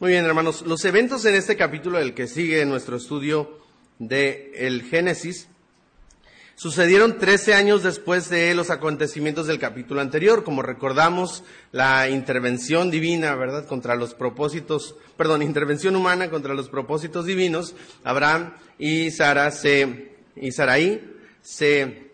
Muy bien, hermanos. Los eventos en este capítulo, el que sigue nuestro estudio de el Génesis, sucedieron 13 años después de los acontecimientos del capítulo anterior. Como recordamos, la intervención divina, ¿verdad?, contra los propósitos, perdón, intervención humana contra los propósitos divinos, Abraham y Sara se, y Saraí se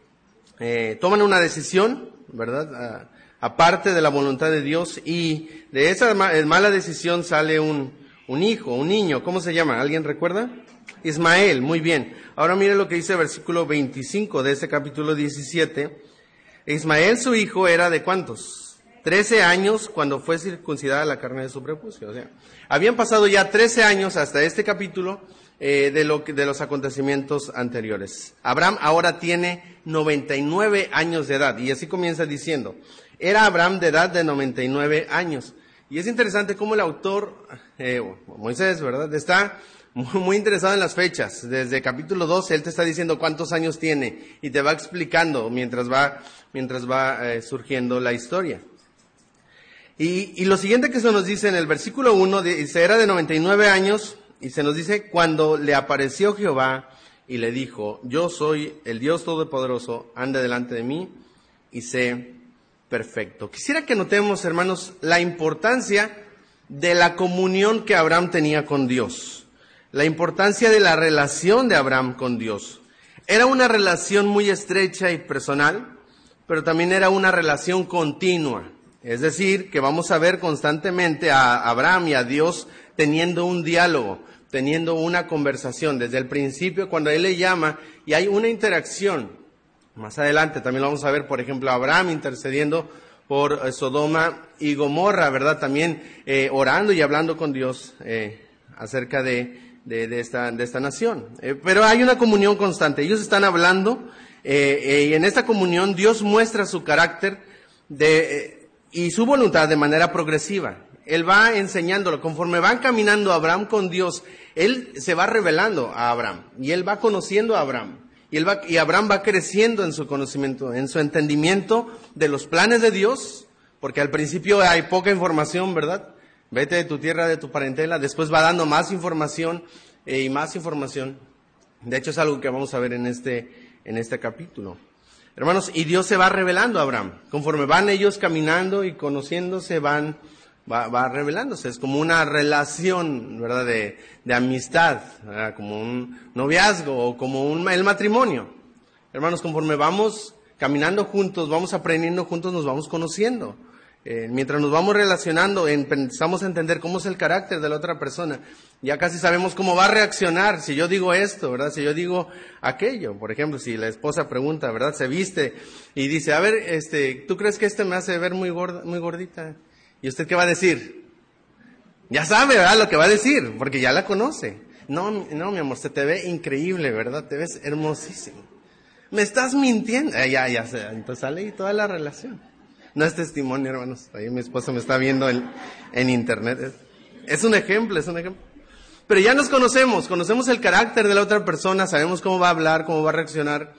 eh, toman una decisión, ¿verdad?, aparte de la voluntad de Dios y de esa mala decisión sale un, hijo, un niño. ¿Cómo se llama? ¿Alguien recuerda? Ismael, muy bien. Ahora mire lo que dice el versículo 25 de este capítulo 17. Ismael, su hijo, era de cuántos? Trece años cuando fue circuncidada la carne de su prepucio. O sea, habían pasado ya trece años hasta este capítulo eh, de, lo, de los acontecimientos anteriores. Abraham ahora tiene 99 años de edad y así comienza diciendo, era Abraham de edad de 99 años. Y es interesante cómo el autor, eh, Moisés, ¿verdad? Está muy, interesado en las fechas. Desde capítulo 12 él te está diciendo cuántos años tiene y te va explicando mientras va, mientras va eh, surgiendo la historia. Y, lo siguiente que se nos dice en el versículo 1, dice, era de 99 años y se nos dice, cuando le apareció Jehová y le dijo, yo soy el Dios Todopoderoso, anda delante de mí y sé perfecto. Quisiera que notemos, hermanos, la importancia de la comunión que Abraham tenía con Dios, la importancia de la relación de Abraham con Dios. Era una relación muy estrecha y personal, pero también era una relación continua. Es decir, que vamos a ver constantemente a Abraham y a Dios teniendo un diálogo, teniendo una conversación desde el principio cuando Él le llama y hay una interacción. Más adelante también lo vamos a ver, por ejemplo, Abraham intercediendo por eh, Sodoma y Gomorra, ¿verdad? También eh, orando y hablando con Dios eh, acerca de, de, esta, de esta nación. pero hay una comunión constante. Ellos están hablando y en esta comunión Dios muestra su carácter de, y su voluntad de manera progresiva. Él va enseñándolo. Conforme van caminando Abraham con Dios, Él se va revelando a Abraham y Él va conociendo a Abraham. Y, va, Abraham va creciendo en su conocimiento, en su entendimiento de los planes de Dios, porque al principio hay poca información, ¿verdad? Vete de tu tierra, de tu parentela, después va dando más información eh, y más información. De hecho es algo que vamos a ver en este, en este capítulo. Hermanos, y Dios se va revelando a Abraham. Conforme van ellos caminando y conociéndose, van va, va revelándose. Es como una relación, ¿verdad? De, de amistad, como un noviazgo o como un, el matrimonio. Hermanos, conforme vamos caminando juntos, vamos aprendiendo juntos, nos vamos conociendo. Eh, mientras nos vamos relacionando, empezamos a entender cómo es el carácter de la otra persona. Ya casi sabemos cómo va a reaccionar si yo digo esto, ¿verdad? Si yo digo aquello. Por ejemplo, si la esposa pregunta, ¿verdad? Se viste y dice, a ver, este, ¿tú crees que este me hace ver muy gorda, muy gordita? ¿Y usted qué va a decir? Ya sabe, ¿verdad? Lo que va a decir, porque ya la conoce. No, no, mi amor, se te ve increíble, ¿verdad? Te ves hermosísimo. Me estás mintiendo. Eh, ya, ya, entonces sale y toda la relación. No es testimonio, hermanos. Ahí mi esposa me está viendo en, en internet. Es un ejemplo, es un ejemplo. Pero ya nos conocemos, conocemos el carácter de la otra persona, sabemos cómo va a hablar, cómo va a reaccionar,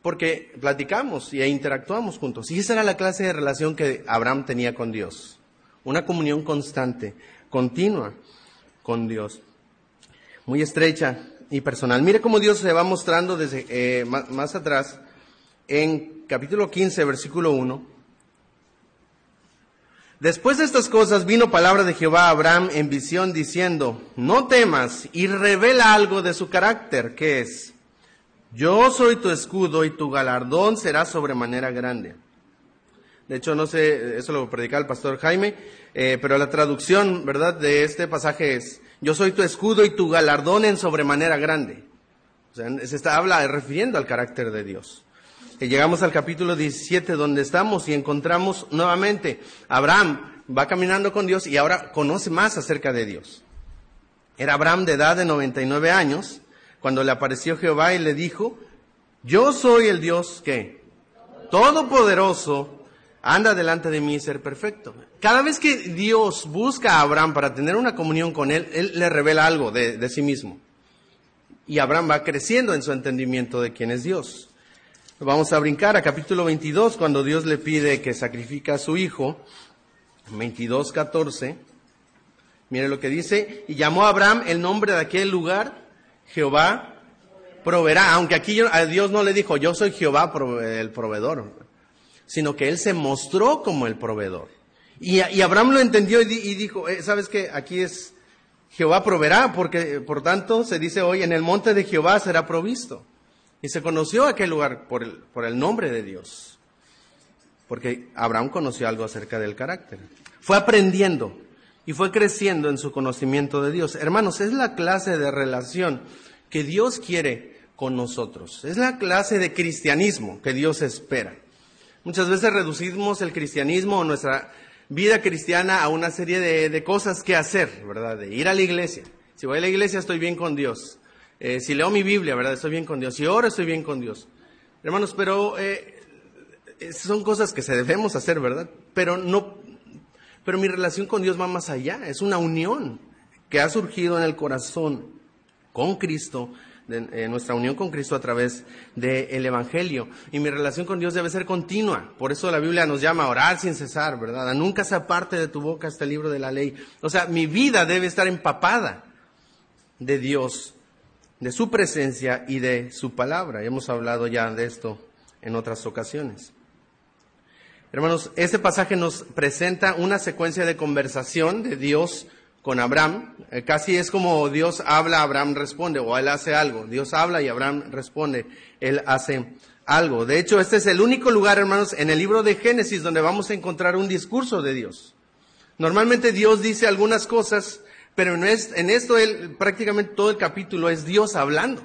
porque platicamos y interactuamos juntos. Y esa era la clase de relación que Abraham tenía con Dios una comunión constante, continua con Dios, muy estrecha y personal. Mire cómo Dios se va mostrando desde eh, más, atrás en capítulo 15, versículo 1. Después de estas cosas vino palabra de Jehová a Abraham en visión diciendo, no temas y revela algo de su carácter, que es, yo soy tu escudo y tu galardón será sobremanera grande. De hecho, no sé, eso lo predicaba el pastor Jaime, eh, pero la traducción, ¿verdad?, de este pasaje es, yo soy tu escudo y tu galardón en sobremanera grande. O sea, se está habla refiriendo al carácter de Dios. Y llegamos al capítulo 17 donde estamos y encontramos nuevamente, Abraham va caminando con Dios y ahora conoce más acerca de Dios. Era Abraham de edad de 99 años cuando le apareció Jehová y le dijo, yo soy el Dios que, todopoderoso, anda delante de mí y ser perfecto. Cada vez que Dios busca a Abraham para tener una comunión con él, él le revela algo de, sí mismo. Y Abraham va creciendo en su entendimiento de quién es Dios. Vamos a brincar a capítulo 22, cuando Dios le pide que sacrifique a su hijo, 22, 14. Mire lo que dice, y llamó a Abraham el nombre de aquel lugar, Jehová proveerá, aunque aquí Dios no le dijo, yo soy Jehová el proveedor, sino que él se mostró como el proveedor. Y, Abraham lo entendió y, dijo, eh, ¿sabes qué? Aquí es Jehová proveerá, porque por tanto se dice hoy, en el monte de Jehová será provisto. Y se conoció aquel lugar por el, por el nombre de Dios, porque Abraham conoció algo acerca del carácter. Fue aprendiendo y fue creciendo en su conocimiento de Dios. Hermanos, es la clase de relación que Dios quiere con nosotros. Es la clase de cristianismo que Dios espera. Muchas veces reducimos el cristianismo o nuestra vida cristiana a una serie de, cosas que hacer, ¿verdad? De ir a la iglesia. Si voy a la iglesia estoy bien con Dios. Eh, si leo mi Biblia, ¿verdad? Estoy bien con Dios. Si oro, estoy bien con Dios. Hermanos, pero eh, son cosas que se debemos hacer, ¿verdad? Pero no, pero mi relación con Dios va más allá. Es una unión que ha surgido en el corazón con Cristo de, nuestra unión con Cristo a través del Evangelio. Y mi relación con Dios debe ser continua. Por eso la Biblia nos llama a orar sin cesar, ¿verdad? nunca se aparte de tu boca este libro de la ley. O sea, mi vida debe estar empapada de Dios, de su presencia y de su palabra. Hemos hablado ya de esto en otras ocasiones. Hermanos, este pasaje nos presenta una secuencia de conversación de Dios con Abraham. Eh, casi es como Dios habla, Abraham responde, o él hace algo. Dios habla y Abraham responde, él hace algo. De hecho, este es el único lugar, hermanos, en el libro de Génesis donde vamos a encontrar un discurso de Dios. Normalmente Dios dice algunas cosas, pero en esto él, prácticamente todo el capítulo es Dios hablando.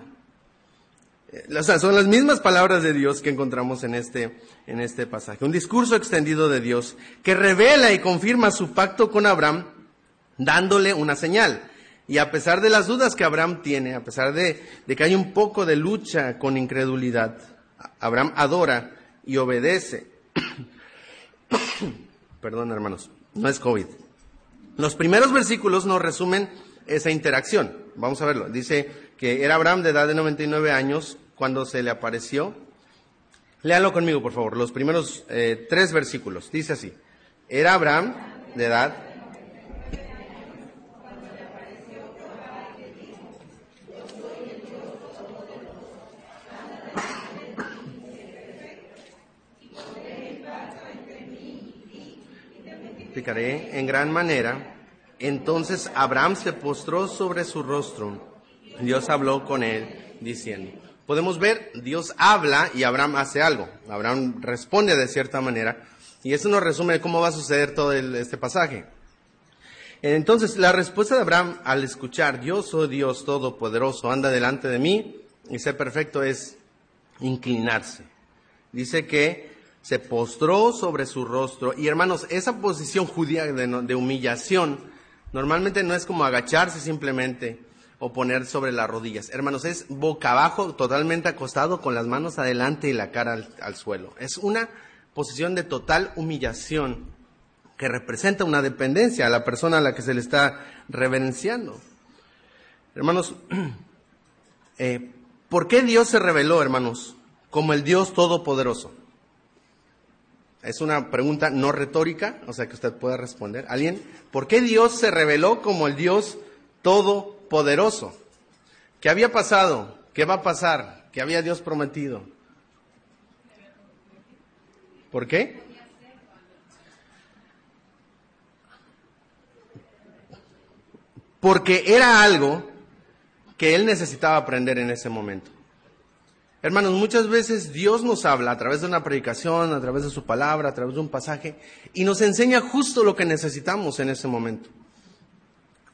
Eh, o sea, son las mismas palabras de Dios que encontramos en este, en este pasaje. Un discurso extendido de Dios que revela y confirma su pacto con Abraham dándole una señal. Y a pesar de las dudas que Abraham tiene, a pesar de, que hay un poco de lucha con incredulidad, Abraham adora y obedece. Perdón, hermanos, no es COVID. Los primeros versículos nos resumen esa interacción. Vamos a verlo. Dice que era Abraham de edad de 99 años cuando se le apareció. Léalo conmigo, por favor, los primeros eh, tres versículos. Dice así. Era Abraham de edad explicaré en gran manera. Entonces Abraham se postró sobre su rostro. Dios habló con él diciendo, podemos ver, Dios habla y Abraham hace algo. Abraham responde de cierta manera. Y eso nos resume cómo va a suceder todo este pasaje. Entonces, la respuesta de Abraham al escuchar, Dios, soy Dios Todopoderoso, anda delante de mí y ser perfecto es inclinarse. Dice que se postró sobre su rostro. Y hermanos, esa posición judía de, humillación normalmente no es como agacharse simplemente o poner sobre las rodillas. Hermanos, es boca abajo, totalmente acostado, con las manos adelante y la cara al, suelo. Es una posición de total humillación que representa una dependencia a la persona a la que se le está reverenciando. Hermanos, eh, ¿por qué Dios se reveló, hermanos, como el Dios Todopoderoso? Es una pregunta no retórica, o sea que usted puede responder. ¿Alguien? ¿Por qué Dios se reveló como el Dios todopoderoso? ¿Qué había pasado? ¿Qué va a pasar? ¿Qué había Dios prometido? ¿Por qué? Porque era algo que él necesitaba aprender en ese momento. Hermanos, muchas veces Dios nos habla a través de una predicación, a través de su palabra, a través de un pasaje, y nos enseña justo lo que necesitamos en ese momento.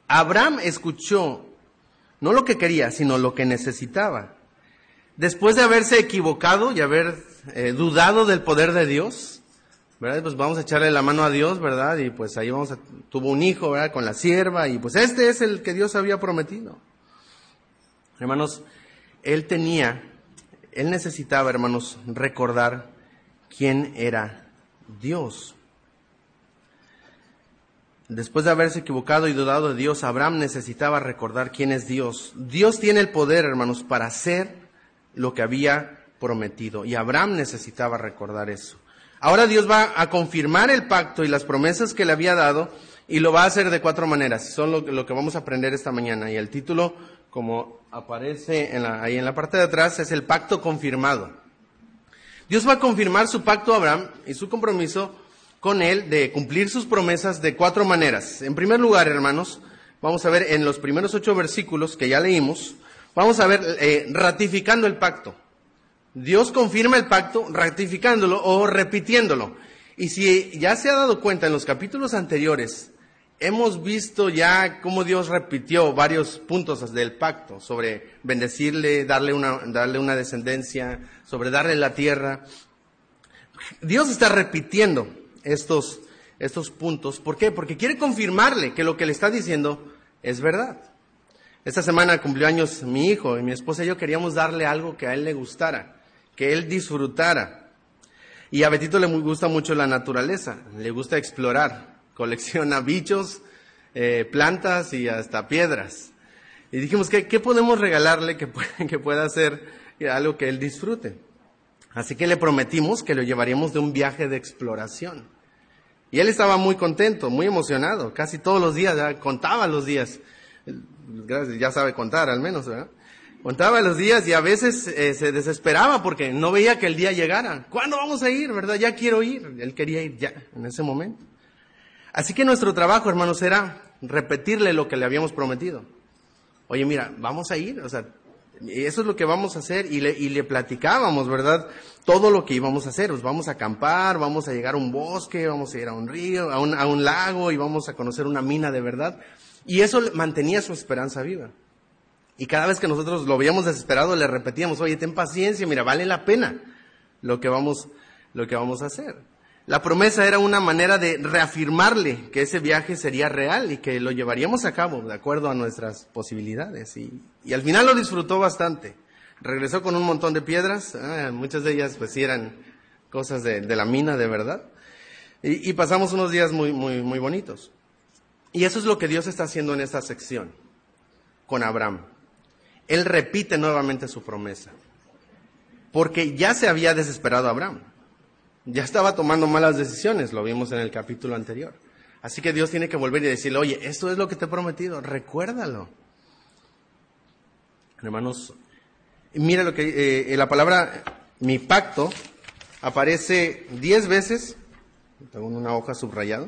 Abraham escuchó no lo que quería, sino lo que necesitaba. Después de haberse equivocado y haber eh, dudado del poder de Dios, ¿verdad? Pues vamos a echarle la mano a Dios, ¿verdad? Y pues ahí vamos a, tuvo un hijo, ¿verdad? Con la sierva, y pues este es el que Dios había prometido. Hermanos, él tenía él necesitaba, hermanos, recordar quién era Dios. Después de haberse equivocado y dudado de Dios, Abraham necesitaba recordar quién es Dios. Dios tiene el poder, hermanos, para hacer lo que había prometido. Y Abraham necesitaba recordar eso. Ahora Dios va a confirmar el pacto y las promesas que le había dado Y lo va a hacer de cuatro maneras. Son lo, que vamos a aprender esta mañana. Y el título, como aparece ahí en la parte de atrás, es el pacto confirmado. Dios va a confirmar su pacto a Abraham y su compromiso con él de cumplir sus promesas de cuatro maneras. En primer lugar, hermanos, vamos a ver en los primeros ocho versículos que ya leímos, vamos a ver eh, ratificando el pacto. Dios confirma el pacto ratificándolo o repitiéndolo. Y si ya se ha dado cuenta en los capítulos anteriores, hemos visto ya cómo Dios repitió varios puntos del pacto sobre bendecirle, darle una, darle una descendencia, sobre darle la tierra. Dios está repitiendo estos, estos puntos. ¿Por qué? Porque quiere confirmarle que lo que le está diciendo es verdad. Esta semana cumplió años mi hijo y mi esposa y yo queríamos darle algo que a él le gustara que él disfrutara. Y a Betito le gusta mucho la naturaleza, le gusta explorar, colecciona bichos, eh, plantas y hasta piedras. Y dijimos, ¿qué, qué podemos regalarle que, que pueda hacer algo que él disfrute? Así que le prometimos que lo llevaríamos de un viaje de exploración. Y él estaba muy contento, muy emocionado, casi todos los días, contaba los días. Ya sabe contar al menos, ¿verdad? Contaba los días y a veces eh, se desesperaba porque no veía que el día llegara. ¿Cuándo vamos a ir? ¿Verdad? Ya quiero ir. Él quería ir ya, en ese momento. Así que nuestro trabajo, hermanos, era repetirle lo que le habíamos prometido. Oye, mira, vamos a ir, o sea, eso es lo que vamos a hacer y le, y le platicábamos, ¿verdad? Todo lo que íbamos a hacer, pues vamos a acampar, vamos a llegar a un bosque, vamos a ir a un río, a un, a un lago y vamos a conocer una mina de verdad. Y eso mantenía su esperanza viva. Y cada vez que nosotros lo veíamos desesperado, le repetíamos, oye, ten paciencia, mira, vale la pena lo que vamos, lo que vamos a hacer. La promesa era una manera de reafirmarle que ese viaje sería real y que lo llevaríamos a cabo de acuerdo a nuestras posibilidades. Y, al final lo disfrutó bastante. Regresó con un montón de piedras, ah, muchas de ellas pues eran cosas de, la mina de verdad. Y, y, pasamos unos días muy, muy, muy bonitos. Y eso es lo que Dios está haciendo en esta sección con Abraham. Él repite nuevamente su promesa. Porque ya se había desesperado Abraham. Ya estaba tomando malas decisiones, lo vimos en el capítulo anterior. Así que Dios tiene que volver y decirle, oye, esto es lo que te he prometido, recuérdalo. Hermanos, mira lo que eh, la palabra mi pacto aparece diez veces, tengo una hoja subrayada,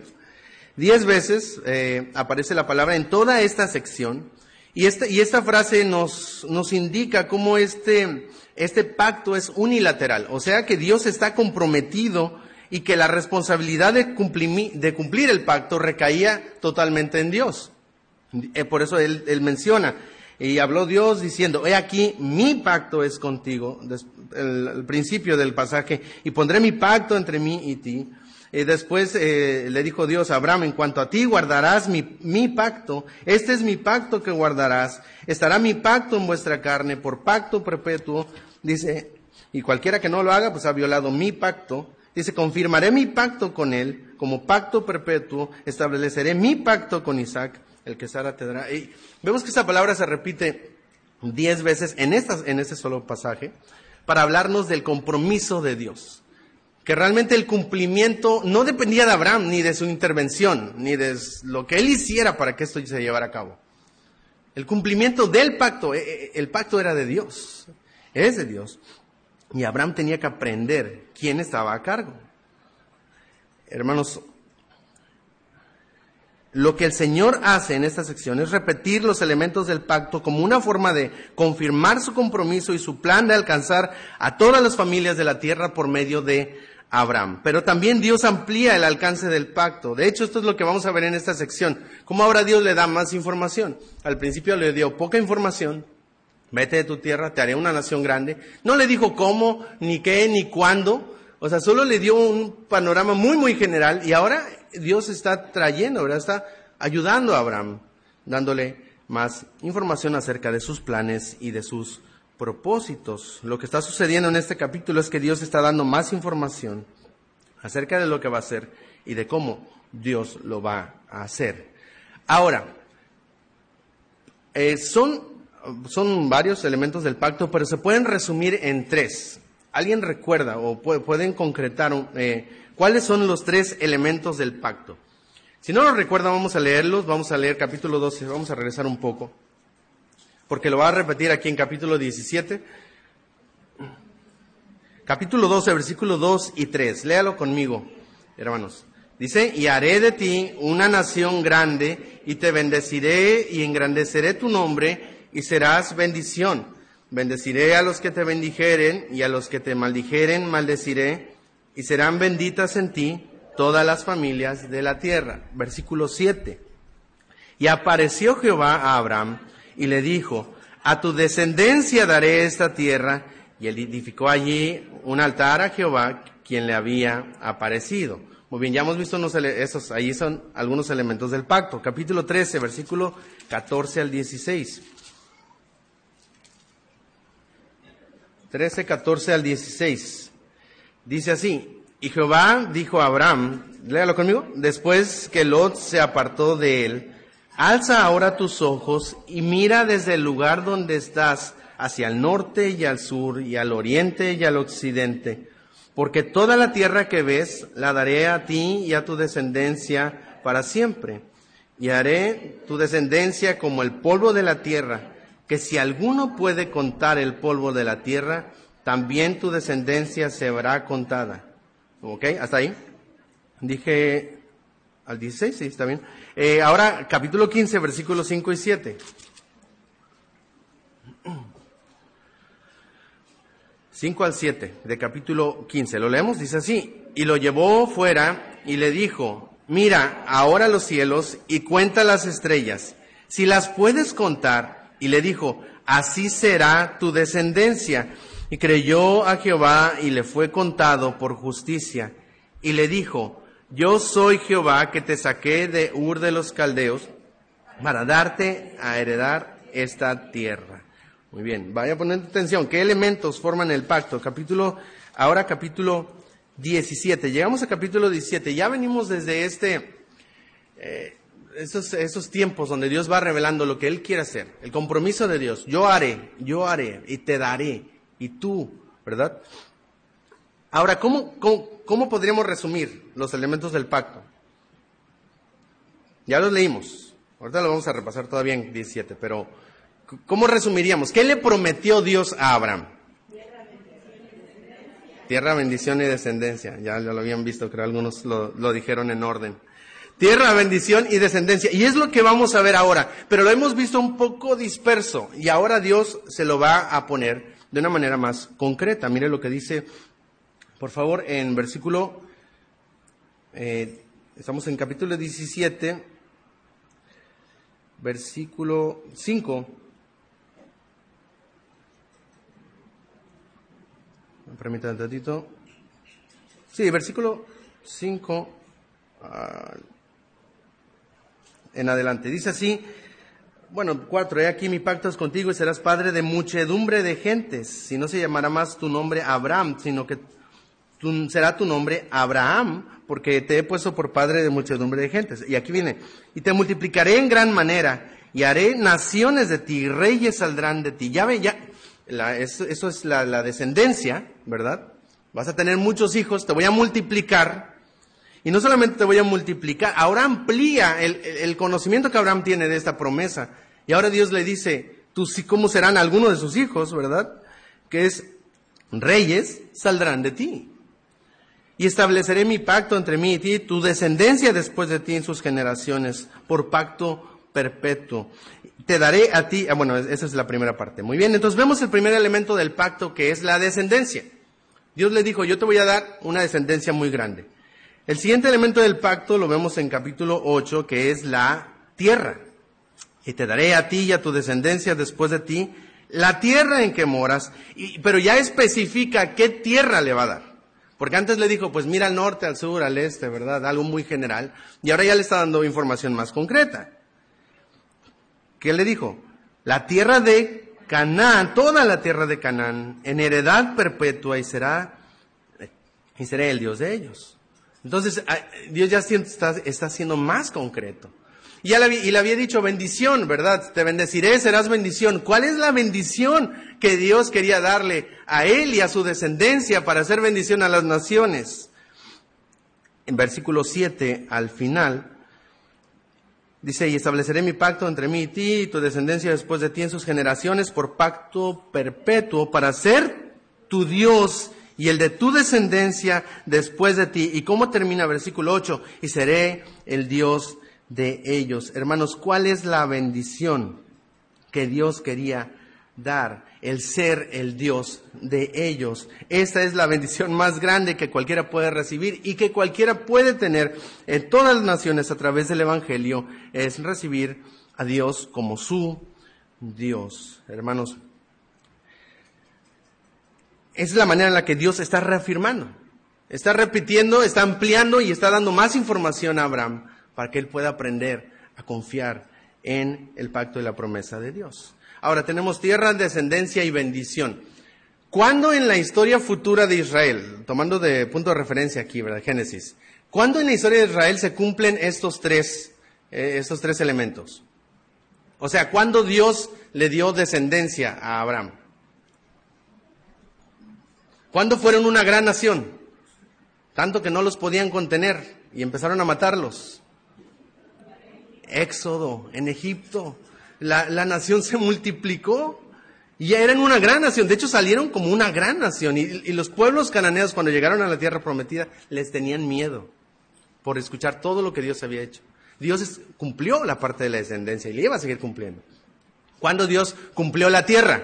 diez veces eh, aparece la palabra en toda esta sección y esta, y esta frase nos, nos indica cómo este, este pacto es unilateral, o sea que Dios está comprometido y que la responsabilidad de cumplir, de cumplir el pacto recaía totalmente en Dios. Eh, por eso él, menciona, y habló Dios diciendo, he aquí, mi pacto es contigo, el principio del pasaje, y pondré mi pacto entre mí y ti eh, después eh, le dijo Dios a Abraham, en cuanto a ti guardarás mi, mi pacto, este es mi pacto que guardarás, estará mi pacto en vuestra carne por pacto perpetuo, dice, y cualquiera que no lo haga, pues ha violado mi pacto, dice, confirmaré mi pacto con él como pacto perpetuo, estableceré mi pacto con Isaac, el que Sara te dará. Y vemos que esta palabra se repite diez veces en, estas, en este solo pasaje para hablarnos del compromiso de Dios que realmente el cumplimiento no dependía de Abraham, ni de su intervención, ni de lo que él hiciera para que esto se llevara a cabo. El cumplimiento del pacto, eh, eh, el pacto era de Dios, es de Dios. Y Abraham tenía que aprender quién estaba a cargo. Hermanos, lo que el Señor hace en esta sección es repetir los elementos del pacto como una forma de confirmar su compromiso y su plan de alcanzar a todas las familias de la tierra por medio de Abraham. Pero también Dios amplía el alcance del pacto. De hecho, esto es lo que vamos a ver en esta sección. ¿Cómo ahora Dios le da más información? Al principio le dio poca información. Vete de tu tierra, te haré una nación grande. No le dijo cómo, ni qué, ni cuándo. O sea, solo le dio un panorama muy, muy general. Y ahora Dios está trayendo, ¿verdad? Está ayudando a Abraham, dándole más información acerca de sus planes y de sus propósitos. Lo que está sucediendo en este capítulo es que Dios está dando más información acerca de lo que va a hacer y de cómo Dios lo va a hacer. Ahora, eh, son, son varios elementos del pacto, pero se pueden resumir en tres. ¿Alguien recuerda o pueden concretar eh, cuáles son los tres elementos del pacto? Si no lo recuerdan, vamos a leerlos, vamos a leer capítulo 12, vamos a regresar un poco, porque lo va a repetir aquí en capítulo 17. Capítulo 12, versículo 2 y 3. Léalo conmigo, hermanos. Dice, y haré de ti una nación grande, y te bendeciré y engrandeceré tu nombre, y serás bendición. Bendeciré a los que te bendijeren, y a los que te maldijeren maldeciré, y serán benditas en ti todas las familias de la tierra. Versículo 7. Y apareció Jehová a Abraham, y le dijo, a tu descendencia daré esta tierra, y él edificó allí un altar a Jehová, quien le había aparecido. Muy bien, ya hemos visto unos esos, ahí son algunos elementos del pacto. Capítulo 13, versículo 14 al 16. 13, 14 al 16. Dice así, y Jehová dijo a Abraham, léalo conmigo, después que Lot se apartó de él, alza ahora tus ojos y mira desde el lugar donde estás hacia el norte y al sur y al oriente y al occidente porque toda la tierra que ves la daré a ti y a tu descendencia para siempre. Y haré tu descendencia como el polvo de la tierra, que si alguno puede contar el polvo de la tierra, también tu descendencia se verá contada. ¿Ok? ¿Hasta ahí? Dije al 16, sí, está bien. Eh, ahora, capítulo 15, versículos 5 y 7. 5 al 7 de capítulo 15. Lo leemos, dice así. Y lo llevó fuera y le dijo, mira ahora los cielos y cuenta las estrellas, si las puedes contar. Y le dijo, así será tu descendencia. Y creyó a Jehová y le fue contado por justicia. Y le dijo, yo soy Jehová que te saqué de Ur de los Caldeos para darte a heredar esta tierra. Muy bien, vaya poniendo atención. ¿Qué elementos forman el pacto? Capítulo, ahora capítulo 17. Llegamos a capítulo 17. Ya venimos desde este, eh, esos, esos tiempos donde Dios va revelando lo que Él quiere hacer. El compromiso de Dios. Yo haré, yo haré y te daré. Y tú, ¿verdad? Ahora, ¿cómo, cómo, cómo podríamos resumir los elementos del pacto? Ya los leímos. Ahorita lo vamos a repasar todavía en 17, pero ¿Cómo resumiríamos? ¿Qué le prometió Dios a Abraham? Tierra, bendición y descendencia. Ya, lo habían visto, creo algunos lo, lo dijeron en orden. Tierra, bendición y descendencia. Y es lo que vamos a ver ahora. Pero lo hemos visto un poco disperso. Y ahora Dios se lo va a poner de una manera más concreta. Mire lo que dice, por favor, en versículo, eh, estamos en capítulo 17, versículo 5. Permítanme un tantito. Sí, versículo 5 ah, en adelante. Dice así, bueno, cuatro, he aquí mi pacto es contigo y serás padre de muchedumbre de gentes. Si no se llamará más tu nombre Abraham, sino que será tu nombre Abraham, porque te he puesto por padre de muchedumbre de gentes. Y aquí viene, y te multiplicaré en gran manera, y haré naciones de ti, reyes saldrán de ti. Ya ve, ya, eso, es la, descendencia, ¿verdad? Vas a tener muchos hijos, te voy a multiplicar. Y no solamente te voy a multiplicar, ahora amplía el, conocimiento que Abraham tiene de esta promesa. Y ahora Dios le dice, tú cómo serán algunos de sus hijos, ¿verdad? Que es, reyes saldrán de ti. Y estableceré mi pacto entre mí y ti, tu descendencia después de ti en sus generaciones, por pacto perpetuo te daré a ti, ah, bueno, esa es la primera parte. Muy bien, entonces vemos el primer elemento del pacto que es la descendencia. Dios le dijo, yo te voy a dar una descendencia muy grande. El siguiente elemento del pacto lo vemos en capítulo 8, que es la tierra. Y te daré a ti y a tu descendencia después de ti la tierra en que moras, pero ya especifica qué tierra le va a dar. Porque antes le dijo, pues mira al norte, al sur, al este, ¿verdad? Algo muy general. Y ahora ya le está dando información más concreta. ¿Qué le dijo? La tierra de Canaán, toda la tierra de Canaán, en heredad perpetua y será, y será el Dios de ellos. Entonces, ah, Dios ya está, está siendo más concreto. Y, le había dicho bendición, ¿verdad? Te bendeciré, serás bendición. ¿Cuál es la bendición que Dios quería darle a él y a su descendencia para hacer bendición a las naciones? En versículo 7, al final, Dice, y estableceré mi pacto entre mí y ti y tu descendencia después de ti en sus generaciones por pacto perpetuo para ser tu Dios y el de tu descendencia después de ti. ¿Y cómo termina versículo 8? Y seré el Dios de ellos. Hermanos, ¿cuál es la bendición que Dios quería dar? El ser el Dios de ellos. Esta es la bendición más grande que cualquiera puede recibir y que cualquiera puede tener en todas las naciones a través del Evangelio, es recibir a Dios como su Dios. Hermanos, es la manera en la que Dios está reafirmando. Está repitiendo, está ampliando y está dando más información a Abraham para que él pueda aprender a confiar en el pacto y la promesa de Dios. Ahora tenemos tierra, descendencia y bendición. ¿Cuándo en la historia futura de Israel, tomando de punto de referencia aquí, ¿verdad? Génesis, ¿cuándo en la historia de Israel se cumplen estos tres, eh, estos tres elementos? O sea, ¿cuándo Dios le dio descendencia a Abraham? ¿Cuándo fueron una gran nación? Tanto que no los podían contener y empezaron a matarlos. Éxodo, en Egipto. La, nación se multiplicó y ya eran una gran nación. De hecho, salieron como una gran nación. Y, y los pueblos cananeos, cuando llegaron a la tierra prometida, les tenían miedo por escuchar todo lo que Dios había hecho. Dios cumplió la parte de la descendencia y le iba a seguir cumpliendo. ¿Cuándo Dios cumplió la tierra?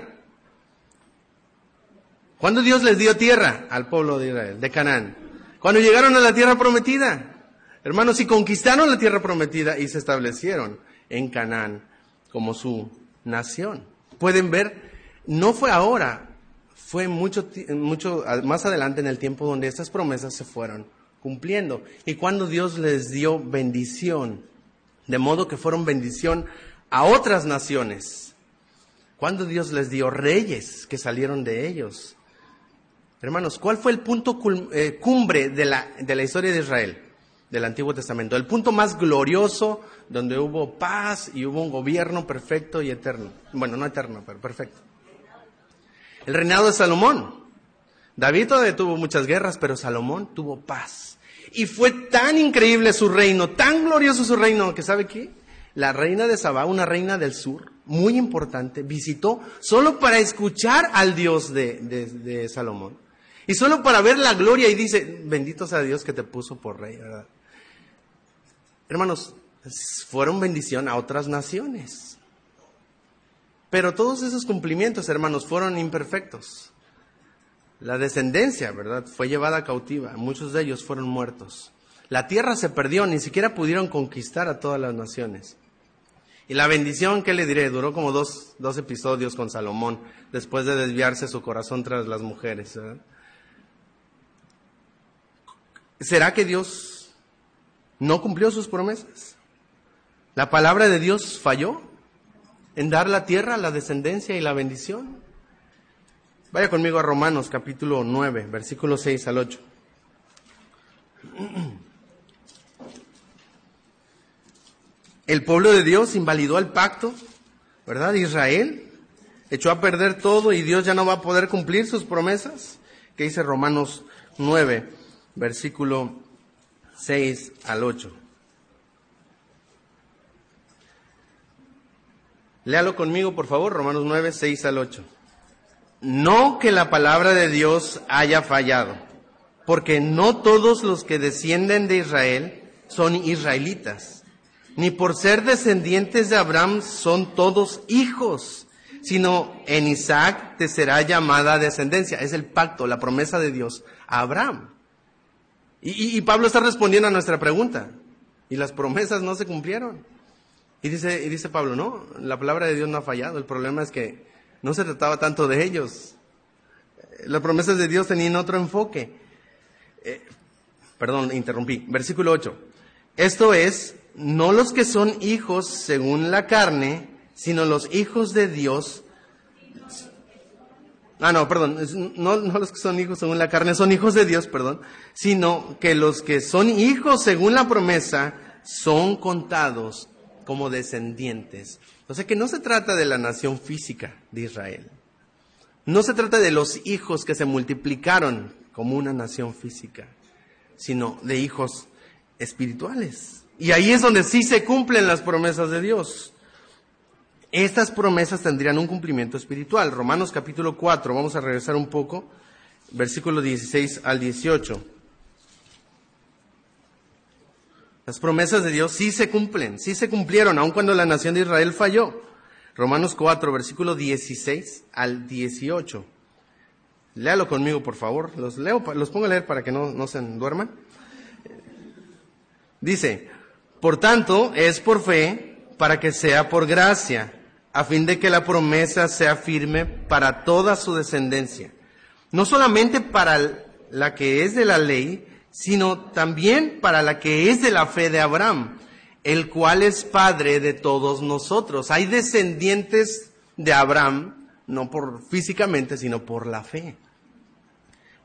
¿Cuándo Dios les dio tierra al pueblo de Israel, de Canaán? Cuando llegaron a la tierra prometida. Hermanos, y conquistaron la tierra prometida y se establecieron en Canaán como su nación. Pueden ver, no fue ahora, fue mucho, mucho más adelante en el tiempo donde estas promesas se fueron cumpliendo. Y cuando Dios les dio bendición, de modo que fueron bendición a otras naciones. Cuando Dios les dio reyes que salieron de ellos. Hermanos, ¿cuál fue el punto eh, cumbre de la, de la historia de Israel? Del Antiguo Testamento, el punto más glorioso donde hubo paz y hubo un gobierno perfecto y eterno. Bueno, no eterno, pero perfecto. El reinado de Salomón. David todavía tuvo muchas guerras, pero Salomón tuvo paz. Y fue tan increíble su reino, tan glorioso su reino, que sabe qué? La reina de Sabá, una reina del sur, muy importante, visitó solo para escuchar al Dios de, de Salomón. Y solo para ver la gloria y dice, bendito sea Dios que te puso por rey, ¿verdad? Hermanos, fueron bendición a otras naciones. Pero todos esos cumplimientos, hermanos, fueron imperfectos. La descendencia, ¿verdad? Fue llevada cautiva. Muchos de ellos fueron muertos. La tierra se perdió, ni siquiera pudieron conquistar a todas las naciones. Y la bendición, ¿qué le diré? Duró como dos, dos episodios con Salomón, después de desviarse su corazón tras las mujeres. ¿Será que Dios no cumplió sus promesas. La palabra de Dios falló en dar la tierra, la descendencia y la bendición. Vaya conmigo a Romanos capítulo 9, versículos 6 al 8. El pueblo de Dios invalidó el pacto, ¿verdad? Israel echó a perder todo y Dios ya no va a poder cumplir sus promesas. ¿Qué dice Romanos 9, versículo 6 al 8. Léalo conmigo, por favor, Romanos 9, 6 al 8. No que la palabra de Dios haya fallado, porque no todos los que descienden de Israel son israelitas, ni por ser descendientes de Abraham son todos hijos, sino en Isaac te será llamada descendencia. Es el pacto, la promesa de Dios a Abraham. Y, Pablo está respondiendo a nuestra pregunta. Y las promesas no se cumplieron. Y dice, y dice Pablo, no, la palabra de Dios no ha fallado. El problema es que no se trataba tanto de ellos. Las promesas de Dios tenían otro enfoque. Eh, perdón, interrumpí. Versículo 8. Esto es, no los que son hijos según la carne, sino los hijos de Dios Ah, no, perdón, no, no, los que son hijos según la carne son hijos de Dios, perdón, sino que los que son hijos según la promesa son contados como descendientes. O sea que no se trata de la nación física de Israel. No se trata de los hijos que se multiplicaron como una nación física, sino de hijos espirituales. Y ahí es donde sí se cumplen las promesas de Dios. Estas promesas tendrían un cumplimiento espiritual. Romanos capítulo 4, vamos a regresar un poco, versículo 16 al 18. Las promesas de Dios sí se cumplen, sí se cumplieron, aun cuando la nación de Israel falló. Romanos 4, versículo 16 al 18. Léalo conmigo, por favor. Los leo, los pongo a leer para que no, no se duerman. Dice, por tanto, es por fe para que sea por gracia, a fin de que la promesa sea firme para toda su descendencia. No solamente para la que es de la ley, sino también para la que es de la fe de Abraham, el cual es padre de todos nosotros. Hay descendientes de Abraham, no por físicamente, sino por la fe.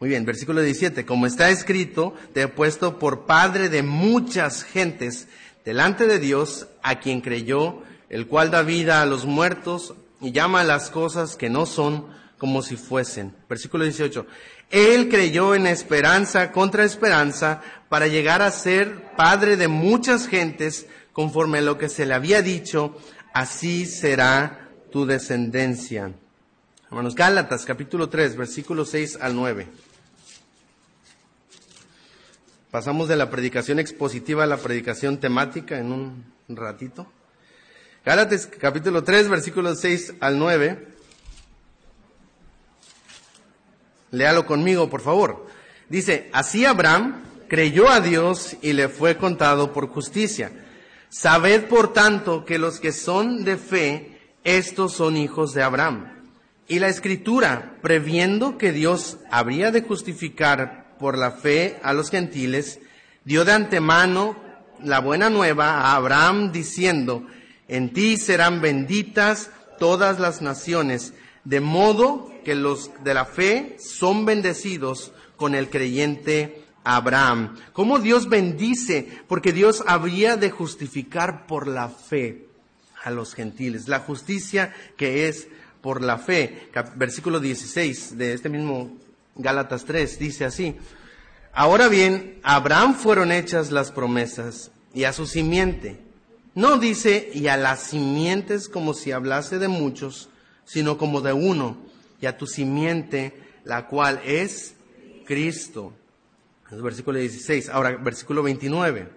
Muy bien, versículo 17, como está escrito, te he puesto por padre de muchas gentes delante de Dios, a quien creyó, el cual da vida a los muertos y llama a las cosas que no son como si fuesen. Versículo 18, él creyó en esperanza contra esperanza para llegar a ser padre de muchas gentes conforme a lo que se le había dicho, así será tu descendencia. Hermanos, Gálatas capítulo 3, versículo 6 al 9. Pasamos de la predicación expositiva a la predicación temática en un ratito. Gálatas capítulo 3, versículos 6 al 9. Léalo conmigo, por favor. Dice, así Abraham creyó a Dios y le fue contado por justicia. Sabed, por tanto, que los que son de fe, estos son hijos de Abraham. Y la escritura, previendo que Dios habría de justificar por la fe a los gentiles, dio de antemano la buena nueva a Abraham diciendo, en ti serán benditas todas las naciones, de modo que los de la fe son bendecidos con el creyente Abraham. ¿Cómo Dios bendice? Porque Dios habría de justificar por la fe a los gentiles. La justicia que es por la fe. Versículo 16 de este mismo Gálatas 3 dice así. Ahora bien, a Abraham fueron hechas las promesas y a su simiente. No dice y a las simientes como si hablase de muchos, sino como de uno, y a tu simiente, la cual es Cristo. Es versículo 16. Ahora, versículo 29.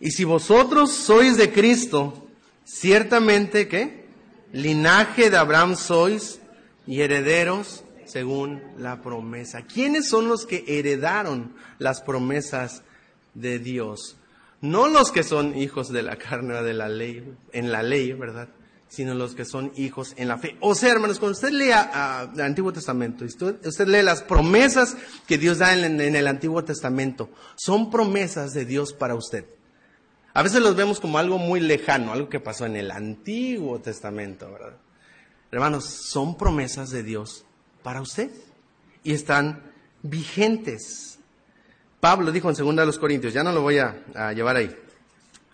Y si vosotros sois de Cristo, ciertamente que linaje de Abraham sois y herederos según la promesa. ¿Quiénes son los que heredaron las promesas de Dios? No los que son hijos de la carne o de la ley, en la ley, ¿verdad? sino los que son hijos en la fe. O sea, hermanos, cuando usted lea el Antiguo Testamento, usted, usted, lee las promesas que Dios da en, en, el Antiguo Testamento, son promesas de Dios para usted. A veces los vemos como algo muy lejano, algo que pasó en el Antiguo Testamento, ¿verdad? Hermanos, son promesas de Dios para usted y están vigentes. Pablo dijo en 2 de los Corintios, ya no lo voy a llevar ahí,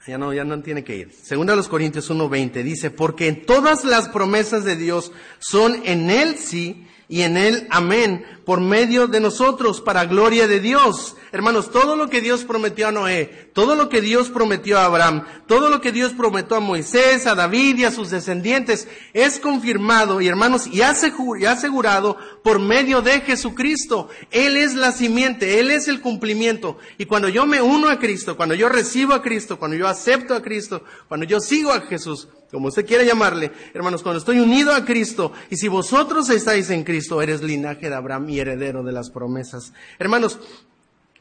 ya no, ya no tiene que ir. Segunda a los Corintios 1.20 dice, porque todas las promesas de Dios son en Él sí y en Él amén, por medio de nosotros, para gloria de Dios. Hermanos, todo lo que Dios prometió a Noé, todo lo que Dios prometió a Abraham, todo lo que Dios prometió a Moisés, a David y a sus descendientes, es confirmado y hermanos, y asegurado por medio de Jesucristo. Él es la simiente, Él es el cumplimiento. Y cuando yo me uno a Cristo, cuando yo recibo a Cristo, cuando yo acepto a Cristo, cuando yo sigo a Jesús, como usted quiera llamarle, hermanos, cuando estoy unido a Cristo, y si vosotros estáis en Cristo, eres linaje de Abraham y heredero de las promesas. Hermanos,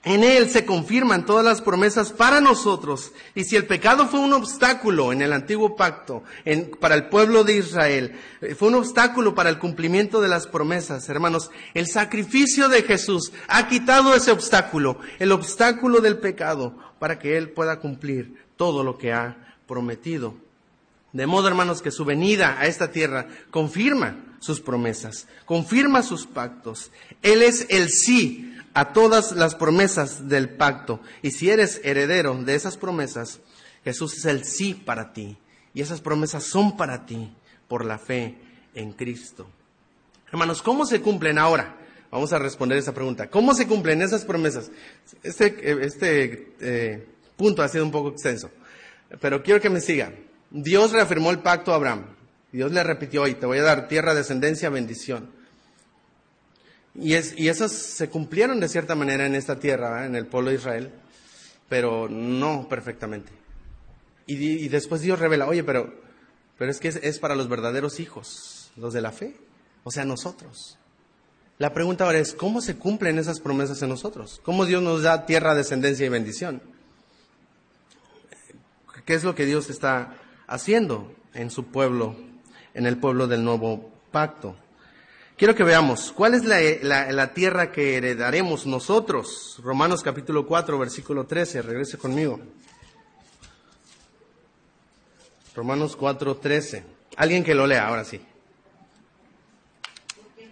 en Él se confirman todas las promesas para nosotros. Y si el pecado fue un obstáculo en el antiguo pacto para el pueblo de Israel, eh, fue un obstáculo para el cumplimiento de las promesas, hermanos, el sacrificio de Jesús ha quitado ese obstáculo, el obstáculo del pecado, para que Él pueda cumplir todo lo que ha prometido. De modo, hermanos, que su venida a esta tierra confirma sus promesas, confirma sus pactos. Él es el sí a todas las promesas del pacto. Y si eres heredero de esas promesas, Jesús es el sí para ti. Y esas promesas son para ti por la fe en Cristo. Hermanos, ¿cómo se cumplen ahora? Vamos a responder esa pregunta. ¿Cómo se cumplen esas promesas? Este, este eh, Punto, ha sido un poco extenso. Pero quiero que me siga. Dios reafirmó el pacto a Abraham. Dios le repitió hoy, te voy a dar tierra, descendencia, bendición. Y, es, y esos se cumplieron de cierta manera en esta tierra, en el pueblo de Israel, pero no perfectamente. Y, después Dios revela, oye, pero, pero es que es, para los verdaderos hijos, los de la fe, o sea, nosotros. La pregunta ahora es, ¿cómo se cumplen esas promesas en nosotros? ¿Cómo Dios nos da tierra, descendencia y bendición? ¿Qué es lo que Dios está haciendo en su pueblo, en el pueblo del nuevo pacto? Quiero que veamos, ¿cuál es la, tierra que heredaremos nosotros? Romanos capítulo 4, versículo 13, regrese conmigo. Romanos 4, 13. Alguien que lo lea, ahora sí. Porque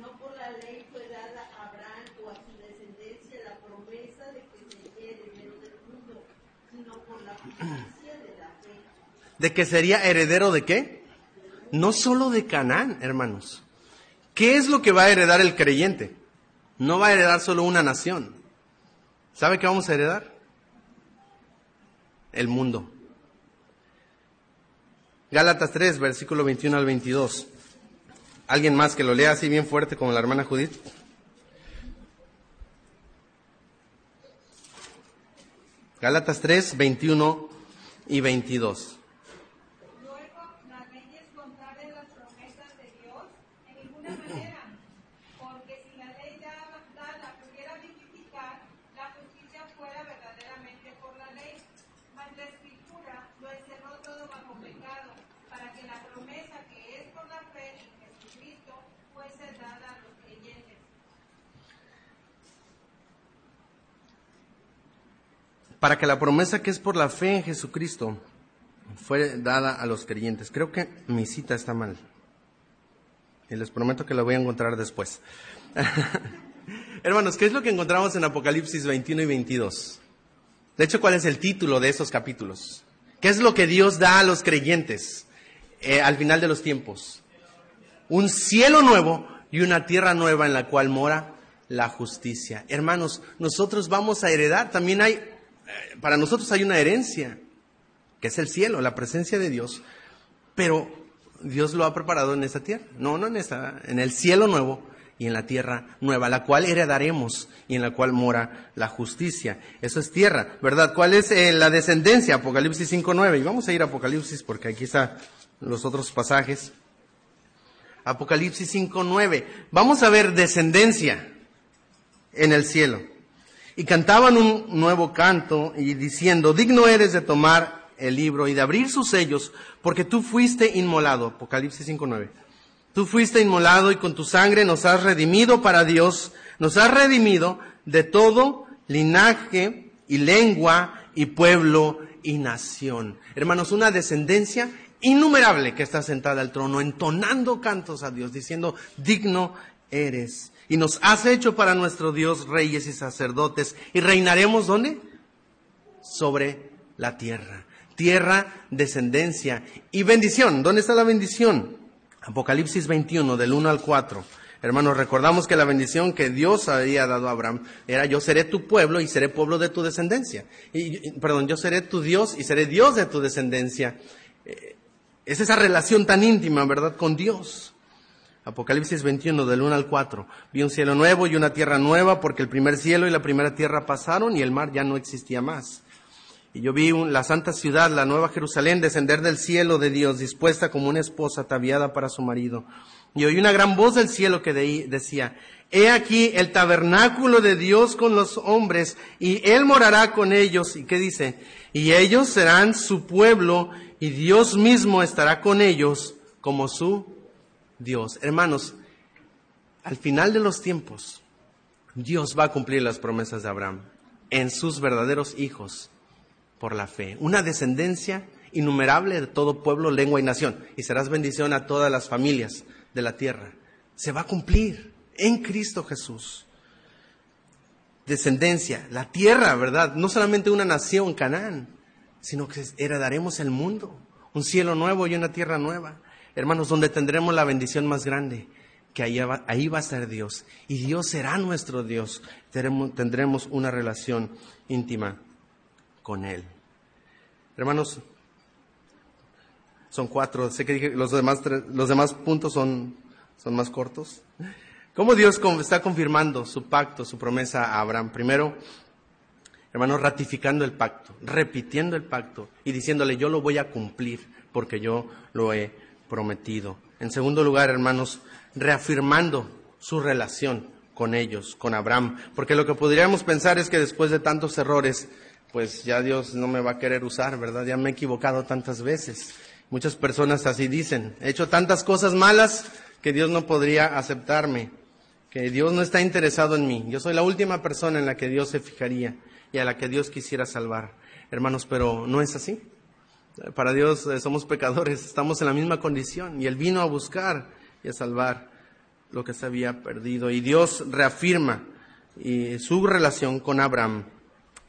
¿De que sería heredero de qué? No solo de Canaán, hermanos ¿Qué es lo que va a heredar el creyente? No va a heredar solo una nación. ¿Sabe qué vamos a heredar? El mundo. Gálatas 3, versículo 21 al 22. ¿Alguien más que lo lea así bien fuerte como la hermana Judith? Gálatas 3, 21 y 22. Para que la promesa que es por la fe en Jesucristo fue dada a los creyentes. Creo que mi cita está mal. Y les prometo que la voy a encontrar después. Hermanos, ¿qué es lo que encontramos en Apocalipsis 21 y 22? De hecho, ¿cuál es el título de esos capítulos? ¿Qué es lo que Dios da a los creyentes eh, al final de los tiempos? Un cielo nuevo y una tierra nueva en la cual mora la justicia. Hermanos, nosotros vamos a heredar, también hay para nosotros hay una herencia, que es el cielo, la presencia de Dios, pero Dios lo ha preparado en esta tierra, no, no en esta, en el cielo nuevo y en la tierra nueva, la cual heredaremos y en la cual mora la justicia. Eso es tierra, ¿verdad? ¿Cuál es eh, la descendencia? Apocalipsis 5.9. Y vamos a ir a Apocalipsis porque aquí están los otros pasajes. Apocalipsis 5.9. Vamos a ver descendencia en el cielo. Y cantaban un nuevo canto y diciendo, digno eres de tomar el libro y de abrir sus sellos, porque tú fuiste inmolado. Apocalipsis 5.9. Tú fuiste inmolado y con tu sangre nos has redimido para Dios, nos has redimido de todo linaje y lengua y pueblo y nación. Hermanos, una descendencia innumerable que está sentada al trono, entonando cantos a Dios, diciendo, digno eres y nos has hecho para nuestro Dios reyes y sacerdotes. ¿Y reinaremos dónde? Sobre la tierra. Tierra, descendencia y bendición. ¿Dónde está la bendición? Apocalipsis 21, del 1 al 4. Hermanos, recordamos que la bendición que Dios había dado a Abraham era yo seré tu pueblo y seré pueblo de tu descendencia. Y, perdón, yo seré tu Dios y seré Dios de tu descendencia. Eh, es esa relación tan íntima, ¿verdad?, con Dios. Apocalipsis 21 del 1 al 4. Vi un cielo nuevo y una tierra nueva porque el primer cielo y la primera tierra pasaron y el mar ya no existía más. Y yo vi la santa ciudad, la nueva Jerusalén, descender del cielo de Dios, dispuesta como una esposa ataviada para su marido. Y oí una gran voz del cielo que decía, He aquí el tabernáculo de Dios con los hombres, y Él morará con ellos. ¿Y qué dice? Y ellos serán su pueblo, y Dios mismo estará con ellos como su Dios. Hermanos, al final de los tiempos, Dios va a cumplir las promesas de Abraham en sus verdaderos hijos por la fe. Una descendencia innumerable de todo pueblo, lengua y nación. Y serás bendición a todas las familias de la tierra. Se va a cumplir en Cristo Jesús. Descendencia, la tierra, ¿verdad? No solamente una nación, Canaán, sino que heredaremos el mundo, un cielo nuevo y una tierra nueva hermanos, donde tendremos la bendición más grande, que ahí va, a estar Dios. Y Dios será nuestro Dios. Tendremos, una relación íntima con Él. Hermanos, son cuatro. Sé que los demás, los demás puntos son, son más cortos. ¿Cómo Dios está confirmando su pacto, su promesa a Abraham? Primero, hermanos, ratificando el pacto, repitiendo el pacto y diciéndole, yo lo voy a cumplir porque yo lo he prometido. En segundo lugar, hermanos, reafirmando su relación con ellos, con Abraham, porque lo que podríamos pensar es que después de tantos errores, pues ya Dios no me va a querer usar, ¿verdad? Ya me he equivocado tantas veces. Muchas personas así dicen, he hecho tantas cosas malas que Dios no podría aceptarme, que Dios no está interesado en mí. Yo soy la última persona en la que Dios se fijaría y a la que Dios quisiera salvar. Hermanos, pero no es así. Para Dios eh, somos pecadores, estamos en la misma condición y Él vino a buscar y a salvar lo que se había perdido. Y Dios reafirma su relación con Abraham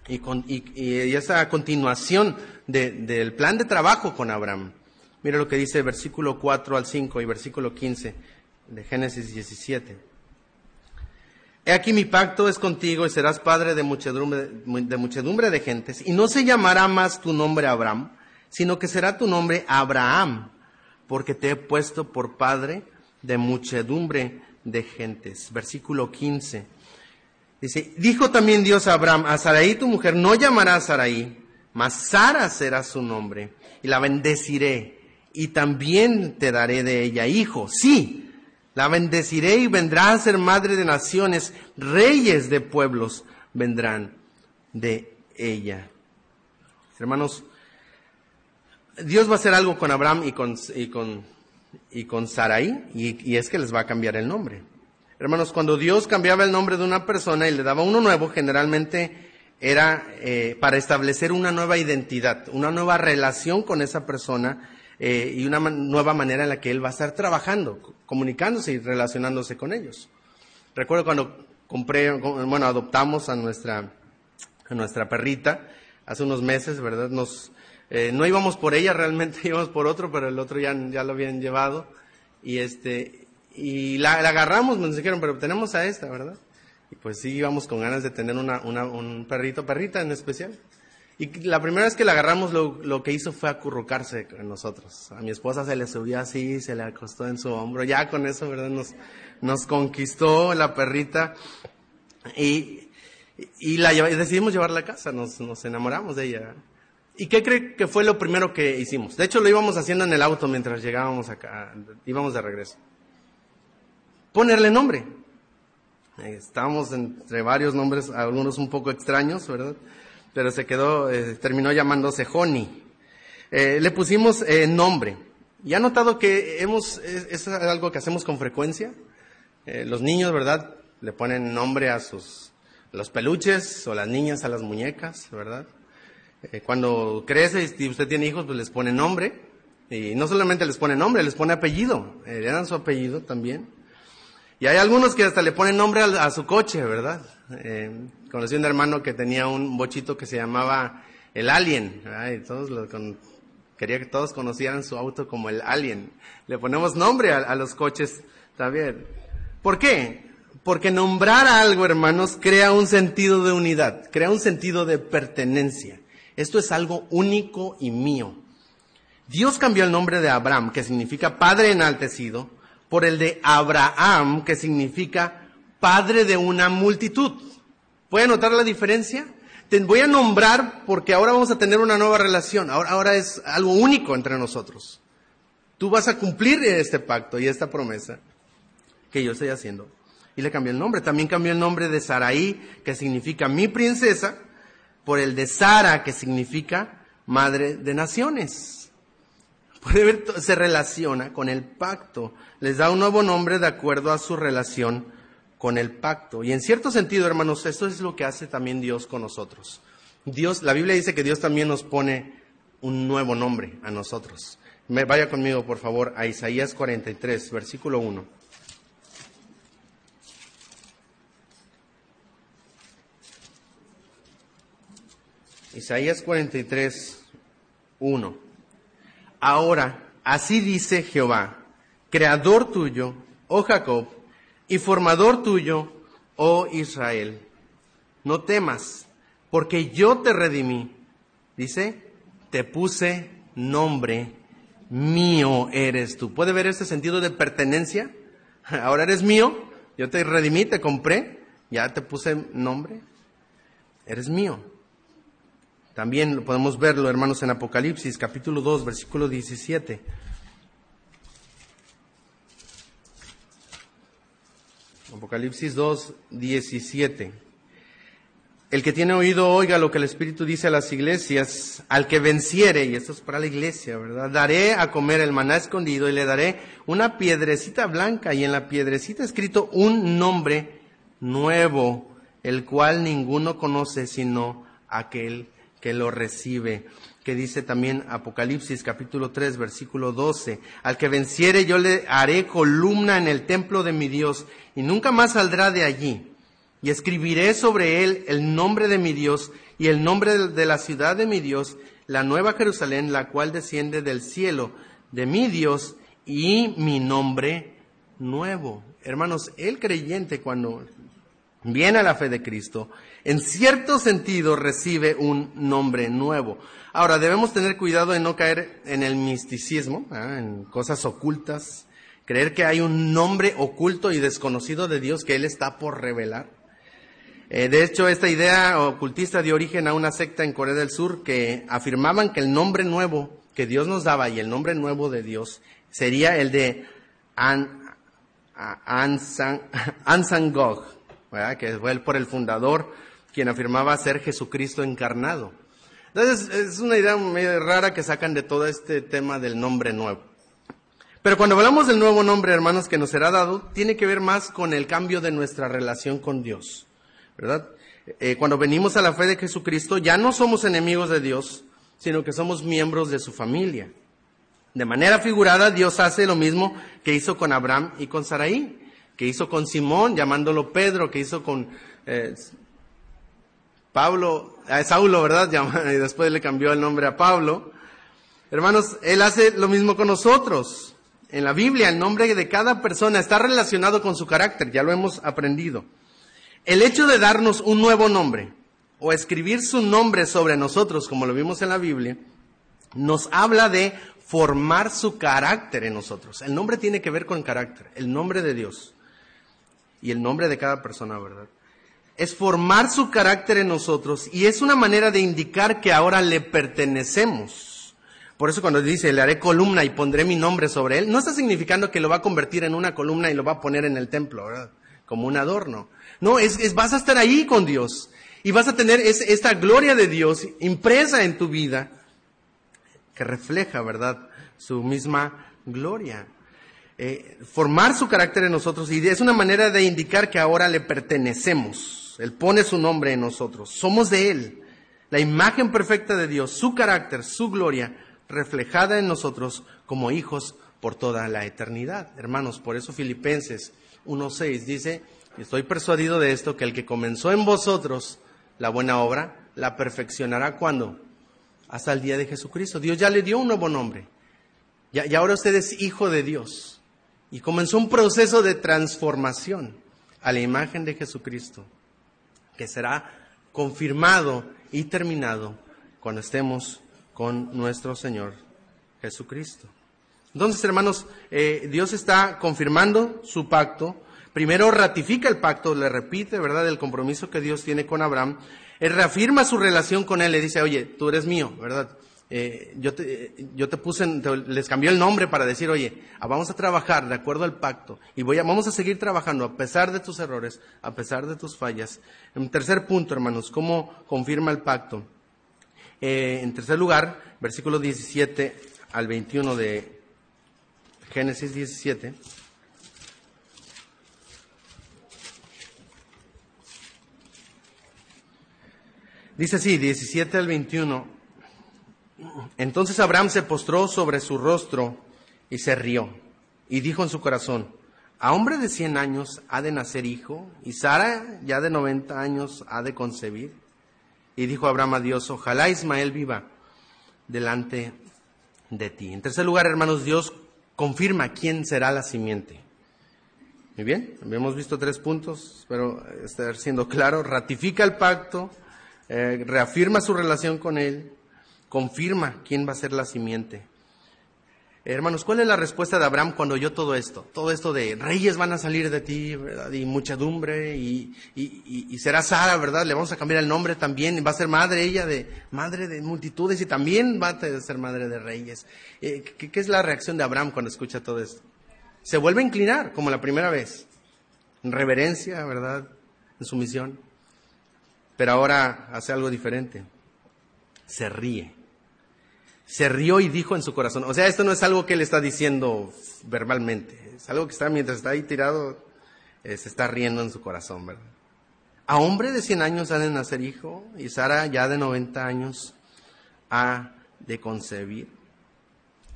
y, esa continuación de- del plan de trabajo con Abraham. Mira lo que dice versículo 4 al 5 y versículo 15 de Génesis 17. He aquí mi pacto es contigo y serás padre de muchedumbre, de muchedumbre de gentes, y no se llamará más tu nombre Abraham, sino que será tu nombre Abraham, porque te he puesto por padre de muchedumbre de gentes. Versículo 15. Dice, dijo también Dios a Abraham, a Sarai tu mujer no llamará Sarai, mas Sara será su nombre, y la bendeciré, y también te daré de ella hijo. Sí, la bendeciré y vendrá a ser madre de naciones, reyes de pueblos vendrán de ella. Hermanos, Dios va a hacer algo con Abraham y con, y con, y con Sarai, y, es que les va a cambiar el nombre. Hermanos, cuando Dios cambiaba el nombre de una persona y le daba uno nuevo, generalmente era eh, para establecer una nueva identidad, una nueva relación con esa persona eh, y una nueva manera en la que él va a estar trabajando, co- comunicándose y relacionándose con ellos. Recuerdo cuando compré, bueno, adoptamos a nuestra, a nuestra perrita hace unos meses, ¿verdad? Nos, eh, no íbamos por ella, realmente íbamos por otro, pero el otro ya, ya lo habían llevado. Y este, y la, la agarramos, nos dijeron, pero tenemos a esta, ¿verdad? Y pues sí íbamos con ganas de tener una, una, un perrito, perrita en especial. Y la primera vez que la agarramos, lo, lo que hizo fue acurrucarse con nosotros. A mi esposa se le subió así, se le acostó en su hombro. Ya con eso, ¿verdad? Nos, nos conquistó la perrita. Y, y la decidimos llevarla a casa, nos, nos enamoramos de ella. ¿Y qué cree que fue lo primero que hicimos? De hecho, lo íbamos haciendo en el auto mientras llegábamos acá, íbamos de regreso. Ponerle nombre. Estábamos entre varios nombres, algunos un poco extraños, ¿verdad? Pero se quedó, eh, terminó llamándose Honey. Eh, le pusimos eh, nombre. ¿Y ha notado que hemos, es, es algo que hacemos con frecuencia? Eh, los niños, ¿verdad? Le ponen nombre a sus, los peluches o las niñas a las muñecas, ¿verdad? Eh, cuando crece y usted tiene hijos, pues les pone nombre. Y no solamente les pone nombre, les pone apellido. Heredan su apellido también. Y hay algunos que hasta le ponen nombre a, su coche, ¿verdad? Eh, conocí un hermano que tenía un bochito que se llamaba el Alien. Y todos lo quería que todos conocieran su auto como el Alien. Le ponemos nombre a, a los coches también. ¿Por qué? Porque nombrar algo, hermanos, crea un sentido de unidad, crea un sentido de pertenencia. Esto es algo único y mío. Dios cambió el nombre de Abraham, que significa padre enaltecido, por el de Abraham, que significa padre de una multitud. ¿Puede notar la diferencia? Te voy a nombrar porque ahora vamos a tener una nueva relación. Ahora, ahora es algo único entre nosotros. Tú vas a cumplir este pacto y esta promesa que yo estoy haciendo. Y le cambió el nombre. También cambió el nombre de Saraí, que significa mi princesa, por el de Sara, que significa madre de naciones. Puede ver, se relaciona con el pacto. Les da un nuevo nombre de acuerdo a su relación con el pacto. Y en cierto sentido, hermanos, esto es lo que hace también Dios con nosotros. Dios, la Biblia dice que Dios también nos pone un nuevo nombre a nosotros. Me, vaya conmigo, por favor, a Isaías 43, versículo 1. Isaías 43, 1. Ahora, así dice Jehová, creador tuyo, oh Jacob, y formador tuyo, oh Israel. No temas, porque yo te redimí, dice, te puse nombre, mío eres tú. ¿Puede ver ese sentido de pertenencia? Ahora eres mío, yo te redimí, te compré, ya te puse nombre, eres mío. También podemos verlo, hermanos, en Apocalipsis, capítulo 2, versículo 17. Apocalipsis 2, 17. El que tiene oído oiga lo que el Espíritu dice a las iglesias, al que venciere, y esto es para la iglesia, ¿verdad? Daré a comer el maná escondido y le daré una piedrecita blanca y en la piedrecita escrito un nombre nuevo, el cual ninguno conoce sino aquel que lo recibe. Que dice también Apocalipsis capítulo 3 versículo 12, al que venciere yo le haré columna en el templo de mi Dios y nunca más saldrá de allí y escribiré sobre él el nombre de mi Dios y el nombre de la ciudad de mi Dios, la nueva Jerusalén, la cual desciende del cielo de mi Dios y mi nombre nuevo. Hermanos, el creyente cuando viene a la fe de Cristo, en cierto sentido recibe un nombre nuevo. Ahora, debemos tener cuidado de no caer en el misticismo, ¿ah? en cosas ocultas, creer que hay un nombre oculto y desconocido de Dios que Él está por revelar. Eh, de hecho, esta idea ocultista dio origen a una secta en Corea del Sur que afirmaban que el nombre nuevo que Dios nos daba y el nombre nuevo de Dios sería el de An, An, Gog, que fue por el fundador quien afirmaba ser Jesucristo encarnado. Entonces, es una idea medio rara que sacan de todo este tema del nombre nuevo. Pero cuando hablamos del nuevo nombre, hermanos, que nos será dado, tiene que ver más con el cambio de nuestra relación con Dios. ¿verdad? Eh, cuando venimos a la fe de Jesucristo, ya no somos enemigos de Dios, sino que somos miembros de su familia. De manera figurada, Dios hace lo mismo que hizo con Abraham y con Saraí, que hizo con Simón, llamándolo Pedro, que hizo con eh, Pablo, a Saulo, ¿verdad? Y después le cambió el nombre a Pablo. Hermanos, Él hace lo mismo con nosotros. En la Biblia, el nombre de cada persona está relacionado con su carácter, ya lo hemos aprendido. El hecho de darnos un nuevo nombre o escribir su nombre sobre nosotros, como lo vimos en la Biblia, nos habla de formar su carácter en nosotros. El nombre tiene que ver con carácter, el nombre de Dios y el nombre de cada persona, ¿verdad? Es formar su carácter en nosotros y es una manera de indicar que ahora le pertenecemos. Por eso cuando dice, le haré columna y pondré mi nombre sobre él, no está significando que lo va a convertir en una columna y lo va a poner en el templo, ¿verdad? Como un adorno. No, es, vas a estar ahí con Dios y vas a tener esta gloria de Dios impresa en tu vida que refleja, ¿verdad? Su misma gloria. Eh, formar su carácter en nosotros y es una manera de indicar que ahora le pertenecemos. Él pone su nombre en nosotros. Somos de Él. La imagen perfecta de Dios, su carácter, su gloria, reflejada en nosotros como hijos por toda la eternidad. Hermanos, por eso Filipenses 1.6 dice, estoy persuadido de esto, que el que comenzó en vosotros la buena obra, la perfeccionará cuando? Hasta el día de Jesucristo. Dios ya le dio un nuevo nombre. Y ahora usted es hijo de Dios. Y comenzó un proceso de transformación a la imagen de Jesucristo, que será confirmado y terminado cuando estemos con nuestro Señor Jesucristo. Entonces, hermanos, eh, Dios está confirmando su pacto, primero ratifica el pacto, le repite, ¿verdad?, el compromiso que Dios tiene con Abraham, él reafirma su relación con él, le dice, oye, tú eres mío, ¿verdad? Eh, yo, te, yo te puse, les cambió el nombre para decir, oye, ah, vamos a trabajar de acuerdo al pacto y voy a, vamos a seguir trabajando a pesar de tus errores, a pesar de tus fallas. En tercer punto, hermanos, ¿cómo confirma el pacto? Eh, en tercer lugar, versículo 17 al 21 de Génesis 17. Dice así, 17 al 21. Entonces Abraham se postró sobre su rostro y se rió y dijo en su corazón, a hombre de 100 años ha de nacer hijo y Sara ya de 90 años ha de concebir. Y dijo Abraham a Dios, ojalá Ismael viva delante de ti. En tercer lugar, hermanos, Dios confirma quién será la simiente. Muy bien, hemos visto tres puntos, espero estar siendo claro. Ratifica el pacto, eh, reafirma su relación con Él confirma quién va a ser la simiente. Hermanos, ¿cuál es la respuesta de Abraham cuando oyó todo esto? Todo esto de reyes van a salir de ti, ¿verdad? Y muchedumbre, y, será Sara, ¿verdad? Le vamos a cambiar el nombre también, va a ser madre ella de, madre de multitudes y también va a ser madre de reyes. Eh, ¿qué, ¿Qué es la reacción de Abraham cuando escucha todo esto? Se vuelve a inclinar, como la primera vez, en reverencia, ¿verdad? En sumisión. Pero ahora hace algo diferente. Se ríe se rió y dijo en su corazón. O sea, esto no es algo que él está diciendo verbalmente, es algo que está mientras está ahí tirado, eh, se está riendo en su corazón, ¿verdad? A hombre de 100 años ha de nacer hijo y Sara ya de 90 años ha de concebir.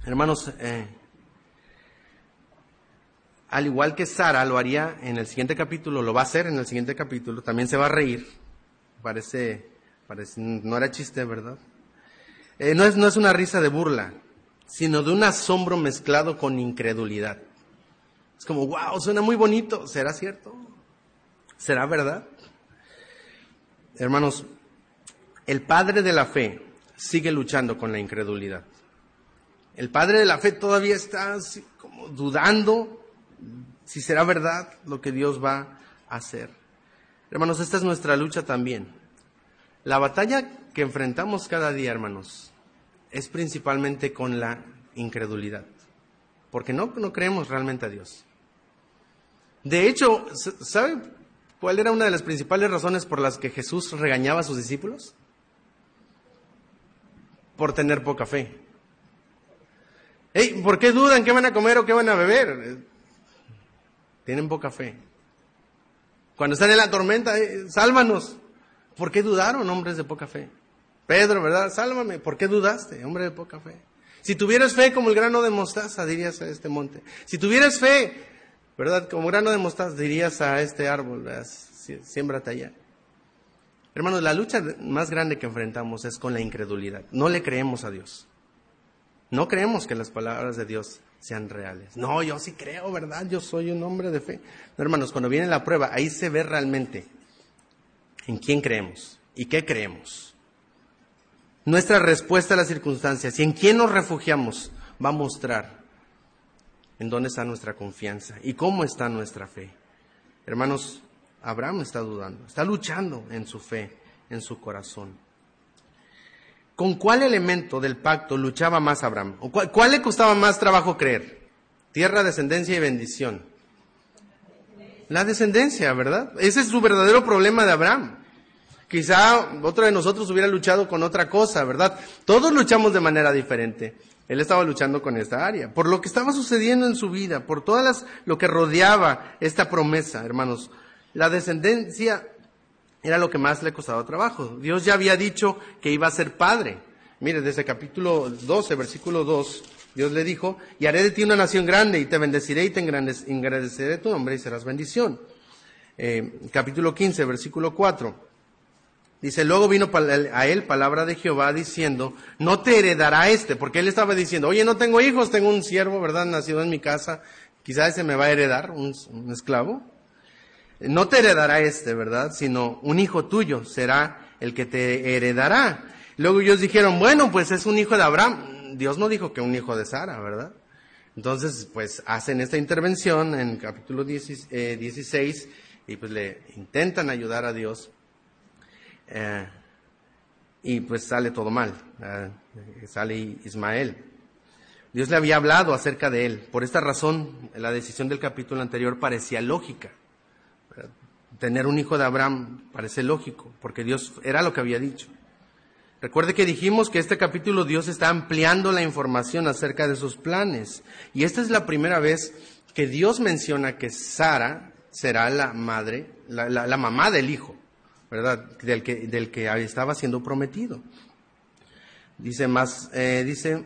Hermanos, eh, al igual que Sara lo haría en el siguiente capítulo, lo va a hacer en el siguiente capítulo, también se va a reír. Parece, parece no era chiste, ¿verdad? Eh, no, es, no es una risa de burla, sino de un asombro mezclado con incredulidad. Es como, wow, suena muy bonito, ¿será cierto? ¿Será verdad? Hermanos, el padre de la fe sigue luchando con la incredulidad. El padre de la fe todavía está como dudando si será verdad lo que Dios va a hacer. Hermanos, esta es nuestra lucha también. La batalla que enfrentamos cada día, hermanos, es principalmente con la incredulidad, porque no, no creemos realmente a Dios. De hecho, ¿sabe cuál era una de las principales razones por las que Jesús regañaba a sus discípulos? Por tener poca fe. ¿por qué dudan qué van a comer o qué van a beber? Tienen poca fe. Cuando están en la tormenta, eh, sálvanos. ¿Por qué dudaron hombres de poca fe? Pedro, ¿verdad? Sálvame. ¿Por qué dudaste, hombre de poca fe? Si tuvieras fe como el grano de mostaza, dirías a este monte. Si tuvieras fe, ¿verdad? Como grano de mostaza, dirías a este árbol, siémbrate allá. Hermanos, la lucha más grande que enfrentamos es con la incredulidad. No le creemos a Dios. No creemos que las palabras de Dios sean reales. No, yo sí creo, ¿verdad? Yo soy un hombre de fe. hermanos, cuando viene la prueba, ahí se ve realmente en quién creemos y qué creemos. Nuestra respuesta a las circunstancias y en quién nos refugiamos va a mostrar en dónde está nuestra confianza y cómo está nuestra fe. Hermanos, Abraham está dudando, está luchando en su fe, en su corazón. ¿Con cuál elemento del pacto luchaba más Abraham? cuál, le costaba más trabajo creer? Tierra, descendencia y bendición. La descendencia, ¿verdad? Ese es su verdadero problema de Abraham. Quizá otro de nosotros hubiera luchado con otra cosa, ¿verdad? Todos luchamos de manera diferente. Él estaba luchando con esta área, por lo que estaba sucediendo en su vida, por todas las, lo que rodeaba esta promesa, hermanos. La descendencia era lo que más le costaba trabajo. Dios ya había dicho que iba a ser padre. Mire, desde capítulo 12, versículo 2, Dios le dijo, y haré de ti una nación grande, y te bendeciré y te engrandeceré tu nombre y serás bendición. Eh, capítulo 15, versículo 4. Dice, luego vino a él palabra de Jehová diciendo, no te heredará este, porque él estaba diciendo, oye, no tengo hijos, tengo un siervo, ¿verdad? Nacido en mi casa, quizás ese me va a heredar, un, esclavo. No te heredará este, ¿verdad? Sino un hijo tuyo será el que te heredará. Luego ellos dijeron, bueno, pues es un hijo de Abraham. Dios no dijo que un hijo de Sara, ¿verdad? Entonces, pues hacen esta intervención en capítulo 16 eh, y pues le intentan ayudar a Dios eh, y pues sale todo mal, sale Ismael. Dios le había hablado acerca de él. Por esta razón, la decisión del capítulo anterior parecía lógica. Tener un hijo de Abraham parece lógico, porque Dios era lo que había dicho. Recuerde que dijimos que este capítulo Dios está ampliando la información acerca de sus planes. Y esta es la primera vez que Dios menciona que Sara será la madre, la mamá del hijo. ¿Verdad? Del que, del que estaba siendo prometido. Dice más, eh, dice,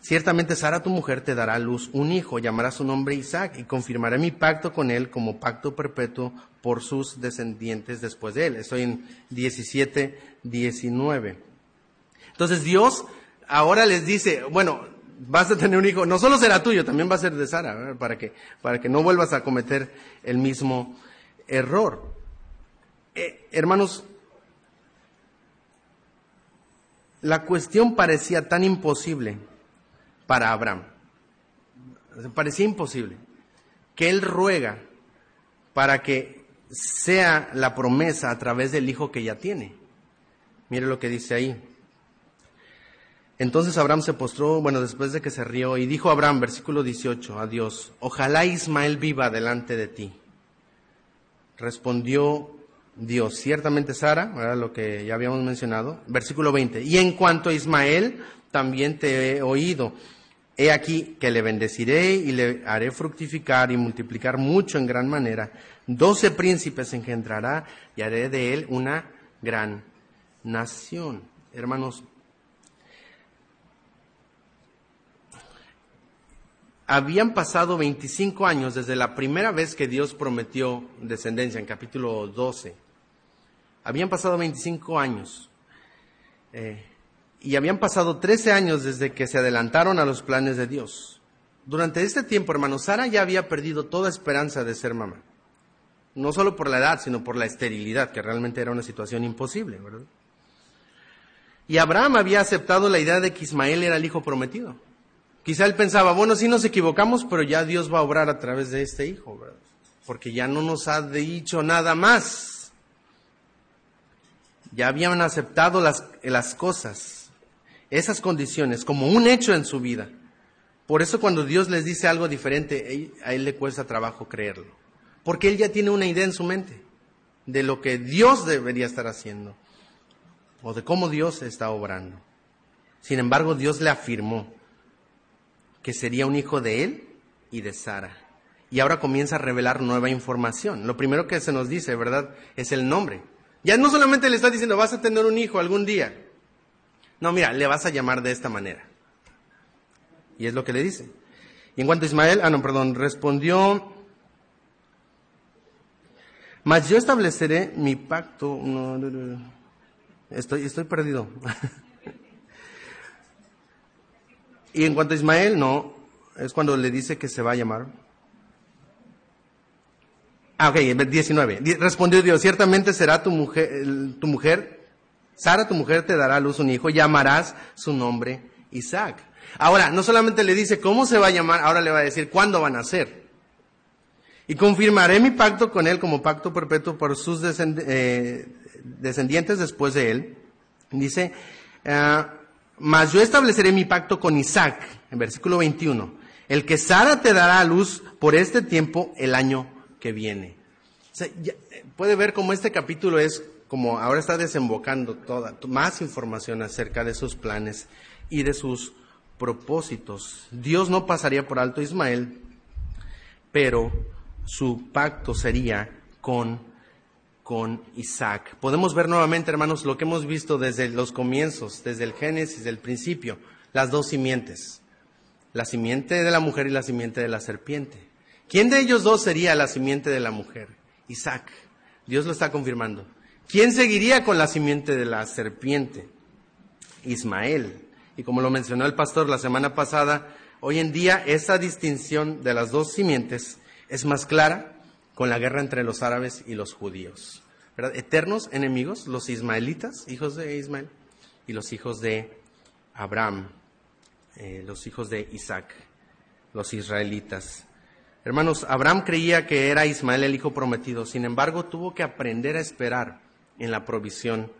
ciertamente Sara tu mujer te dará a luz un hijo, llamará su nombre Isaac y confirmaré mi pacto con él como pacto perpetuo por sus descendientes después de él. Estoy en 17, 19. Entonces Dios ahora les dice, bueno, vas a tener un hijo, no solo será tuyo, también va a ser de Sara, para que, para que no vuelvas a cometer el mismo error. Eh, hermanos, la cuestión parecía tan imposible para Abraham. Parecía imposible que él ruega para que sea la promesa a través del hijo que ya tiene. Mire lo que dice ahí. Entonces Abraham se postró, bueno, después de que se rió, y dijo Abraham, versículo 18, a Dios, ojalá Ismael viva delante de ti. Respondió Dios, ciertamente Sara, era lo que ya habíamos mencionado, versículo 20, y en cuanto a Ismael, también te he oído. He aquí que le bendeciré y le haré fructificar y multiplicar mucho en gran manera. Doce príncipes engendrará y haré de él una gran nación. Hermanos, habían pasado 25 años desde la primera vez que Dios prometió descendencia, en capítulo 12. Habían pasado 25 años. Eh, y habían pasado 13 años desde que se adelantaron a los planes de Dios. Durante este tiempo, hermano, Sara ya había perdido toda esperanza de ser mamá. No solo por la edad, sino por la esterilidad, que realmente era una situación imposible, ¿verdad? Y Abraham había aceptado la idea de que Ismael era el hijo prometido. Quizá él pensaba, bueno, sí nos equivocamos, pero ya Dios va a obrar a través de este hijo, ¿verdad? porque ya no nos ha dicho nada más. Ya habían aceptado las, las cosas, esas condiciones, como un hecho en su vida. Por eso cuando Dios les dice algo diferente, a él le cuesta trabajo creerlo. Porque él ya tiene una idea en su mente de lo que Dios debería estar haciendo o de cómo Dios está obrando. Sin embargo, Dios le afirmó, que sería un hijo de él y de Sara. Y ahora comienza a revelar nueva información. Lo primero que se nos dice, ¿verdad? Es el nombre. Ya no solamente le está diciendo, vas a tener un hijo algún día. No, mira, le vas a llamar de esta manera. Y es lo que le dice. Y en cuanto a Ismael, ah, no, perdón, respondió, mas yo estableceré mi pacto. No, no, no, estoy, estoy perdido. Y en cuanto a Ismael, no, es cuando le dice que se va a llamar. Ah, ok, 19. Respondió Dios, ciertamente será tu mujer, tu mujer, Sara, tu mujer te dará a luz un hijo, llamarás su nombre Isaac. Ahora, no solamente le dice cómo se va a llamar, ahora le va a decir cuándo van a ser. Y confirmaré mi pacto con él como pacto perpetuo por sus eh, descendientes después de él. Dice, ah, mas yo estableceré mi pacto con Isaac, en versículo 21, el que Sara te dará a luz por este tiempo el año que viene. puede ver cómo este capítulo es como ahora está desembocando toda, más información acerca de sus planes y de sus propósitos. Dios no pasaría por alto a Ismael, pero su pacto sería con con Isaac. Podemos ver nuevamente, hermanos, lo que hemos visto desde los comienzos, desde el Génesis, del principio, las dos simientes, la simiente de la mujer y la simiente de la serpiente. ¿Quién de ellos dos sería la simiente de la mujer? Isaac. Dios lo está confirmando. ¿Quién seguiría con la simiente de la serpiente? Ismael. Y como lo mencionó el pastor la semana pasada, hoy en día esa distinción de las dos simientes es más clara con la guerra entre los árabes y los judíos. Eternos enemigos, los ismaelitas, hijos de Ismael, y los hijos de Abraham, eh, los hijos de Isaac, los israelitas. Hermanos, Abraham creía que era Ismael el hijo prometido, sin embargo tuvo que aprender a esperar en la provisión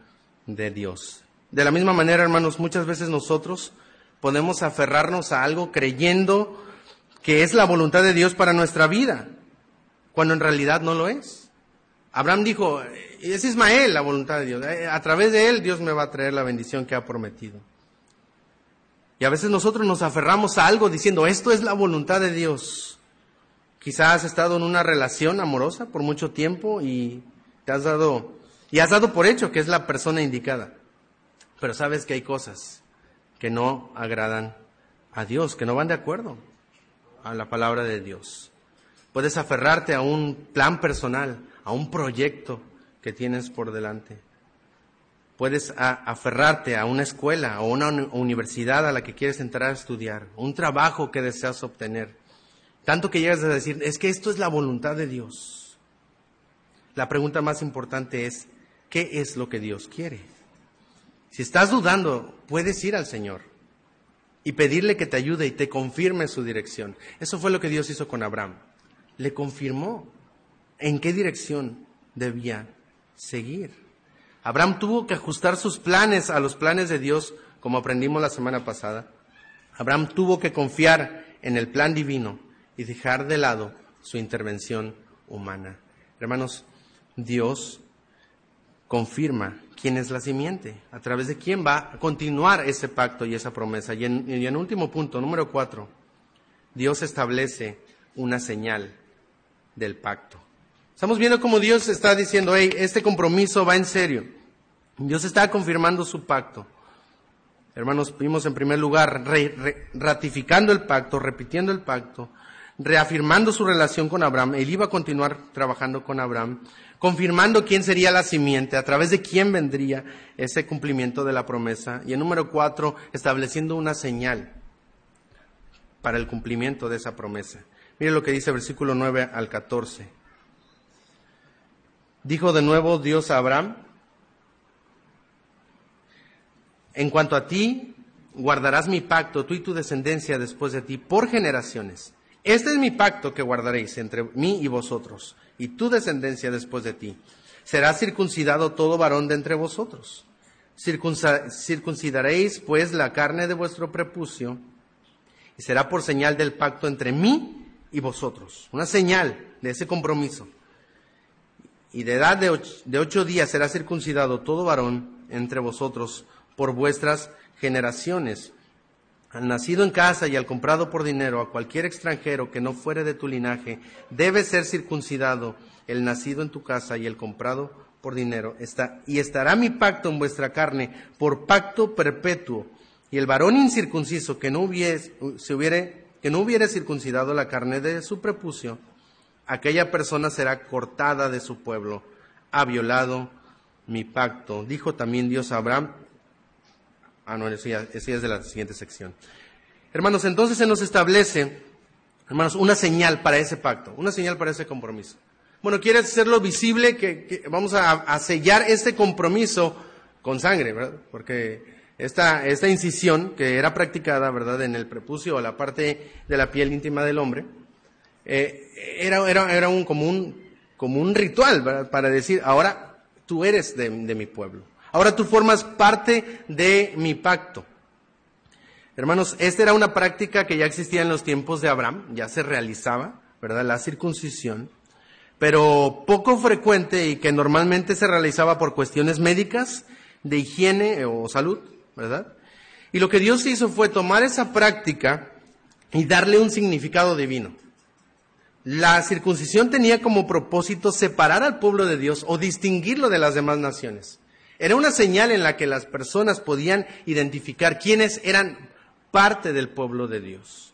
de Dios. De la misma manera, hermanos, muchas veces nosotros podemos aferrarnos a algo creyendo que es la voluntad de Dios para nuestra vida cuando en realidad no lo es. Abraham dijo, es Ismael la voluntad de Dios, eh, a través de él Dios me va a traer la bendición que ha prometido. Y a veces nosotros nos aferramos a algo diciendo, esto es la voluntad de Dios. Quizás has estado en una relación amorosa por mucho tiempo y te has dado, y has dado por hecho que es la persona indicada. Pero sabes que hay cosas que no agradan a Dios, que no van de acuerdo a la palabra de Dios. Puedes aferrarte a un plan personal, a un proyecto que tienes por delante. Puedes aferrarte a una escuela o una universidad a la que quieres entrar a estudiar, un trabajo que deseas obtener. Tanto que llegas a decir, es que esto es la voluntad de Dios. La pregunta más importante es, ¿qué es lo que Dios quiere? Si estás dudando, puedes ir al Señor y pedirle que te ayude y te confirme su dirección. Eso fue lo que Dios hizo con Abraham. Le confirmó en qué dirección debía seguir. Abraham tuvo que ajustar sus planes a los planes de Dios, como aprendimos la semana pasada. Abraham tuvo que confiar en el plan divino y dejar de lado su intervención humana. Hermanos, Dios confirma quién es la simiente, a través de quién va a continuar ese pacto y esa promesa. Y en, y en último punto, número cuatro, Dios establece una señal del pacto. Estamos viendo cómo Dios está diciendo, hey, este compromiso va en serio. Dios está confirmando su pacto. Hermanos, vimos en primer lugar ratificando el pacto, repitiendo el pacto, reafirmando su relación con Abraham. Él iba a continuar trabajando con Abraham, confirmando quién sería la simiente, a través de quién vendría ese cumplimiento de la promesa. Y en número cuatro, estableciendo una señal para el cumplimiento de esa promesa. Mire lo que dice versículo 9 al 14. Dijo de nuevo Dios a Abraham, en cuanto a ti, guardarás mi pacto, tú y tu descendencia después de ti, por generaciones. Este es mi pacto que guardaréis entre mí y vosotros, y tu descendencia después de ti. Será circuncidado todo varón de entre vosotros. circuncidaréis pues la carne de vuestro prepucio, y será por señal del pacto entre mí y vosotros. Una señal de ese compromiso y de edad de ocho, días será circuncidado todo varón entre vosotros por vuestras generaciones. Al nacido en casa y al comprado por dinero, a cualquier extranjero que no fuere de tu linaje, debe ser circuncidado el nacido en tu casa y el comprado por dinero. Está, y estará mi pacto en vuestra carne por pacto perpetuo. Y el varón incircunciso que no hubiese, se hubiere, que no hubiere circuncidado la carne de su prepucio, aquella persona será cortada de su pueblo. Ha violado mi pacto. Dijo también Dios a Abraham. Ah, no, esa es de la siguiente sección. Hermanos, entonces se nos establece, hermanos, una señal para ese pacto, una señal para ese compromiso. Bueno, quiere hacerlo visible que, vamos a, sellar este compromiso con sangre, ¿verdad? Porque esta, incisión que era practicada, ¿verdad?, en el prepucio o la parte de la piel íntima del hombre, eh, era, era, era, un, como, un, como un ritual para decir, ahora tú eres de, mi pueblo, ahora tú formas parte de mi pacto. Hermanos, esta era una práctica que ya existía en los tiempos de Abraham, ya se realizaba, ¿verdad? La circuncisión, pero poco frecuente y que normalmente se realizaba por cuestiones médicas, de higiene o salud, ¿verdad? Y lo que Dios hizo fue tomar esa práctica y darle un significado divino. La circuncisión tenía como propósito separar al pueblo de Dios o distinguirlo de las demás naciones. Era una señal en la que las personas podían identificar quiénes eran parte del pueblo de Dios.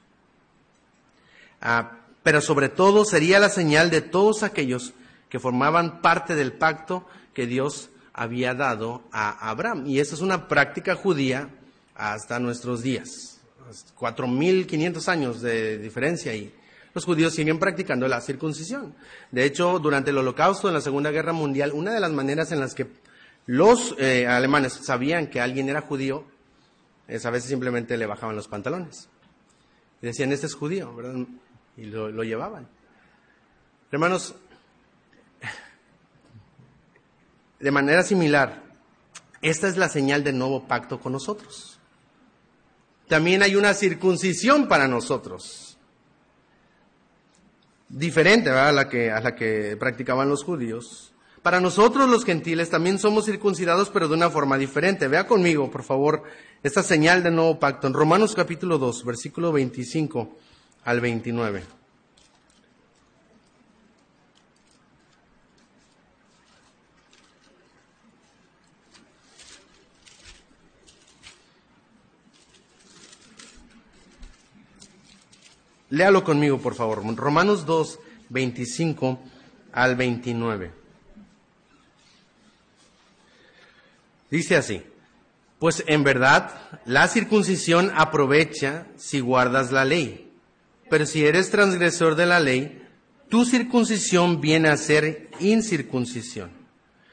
Ah, pero sobre todo sería la señal de todos aquellos que formaban parte del pacto que Dios había dado a Abraham. Y esa es una práctica judía hasta nuestros días. Cuatro mil quinientos años de diferencia ahí los judíos siguen practicando la circuncisión. De hecho, durante el holocausto, en la Segunda Guerra Mundial, una de las maneras en las que los eh, alemanes sabían que alguien era judío es a veces simplemente le bajaban los pantalones. Y decían, este es judío, ¿verdad? Y lo, lo llevaban. Hermanos, de manera similar, esta es la señal del nuevo pacto con nosotros. También hay una circuncisión para nosotros diferente a la, que, a la que practicaban los judíos. Para nosotros los gentiles también somos circuncidados, pero de una forma diferente. Vea conmigo, por favor, esta señal del nuevo pacto en Romanos capítulo 2, versículo 25 al 29. Léalo conmigo, por favor. Romanos 2, 25 al 29. Dice así, pues en verdad la circuncisión aprovecha si guardas la ley, pero si eres transgresor de la ley, tu circuncisión viene a ser incircuncisión.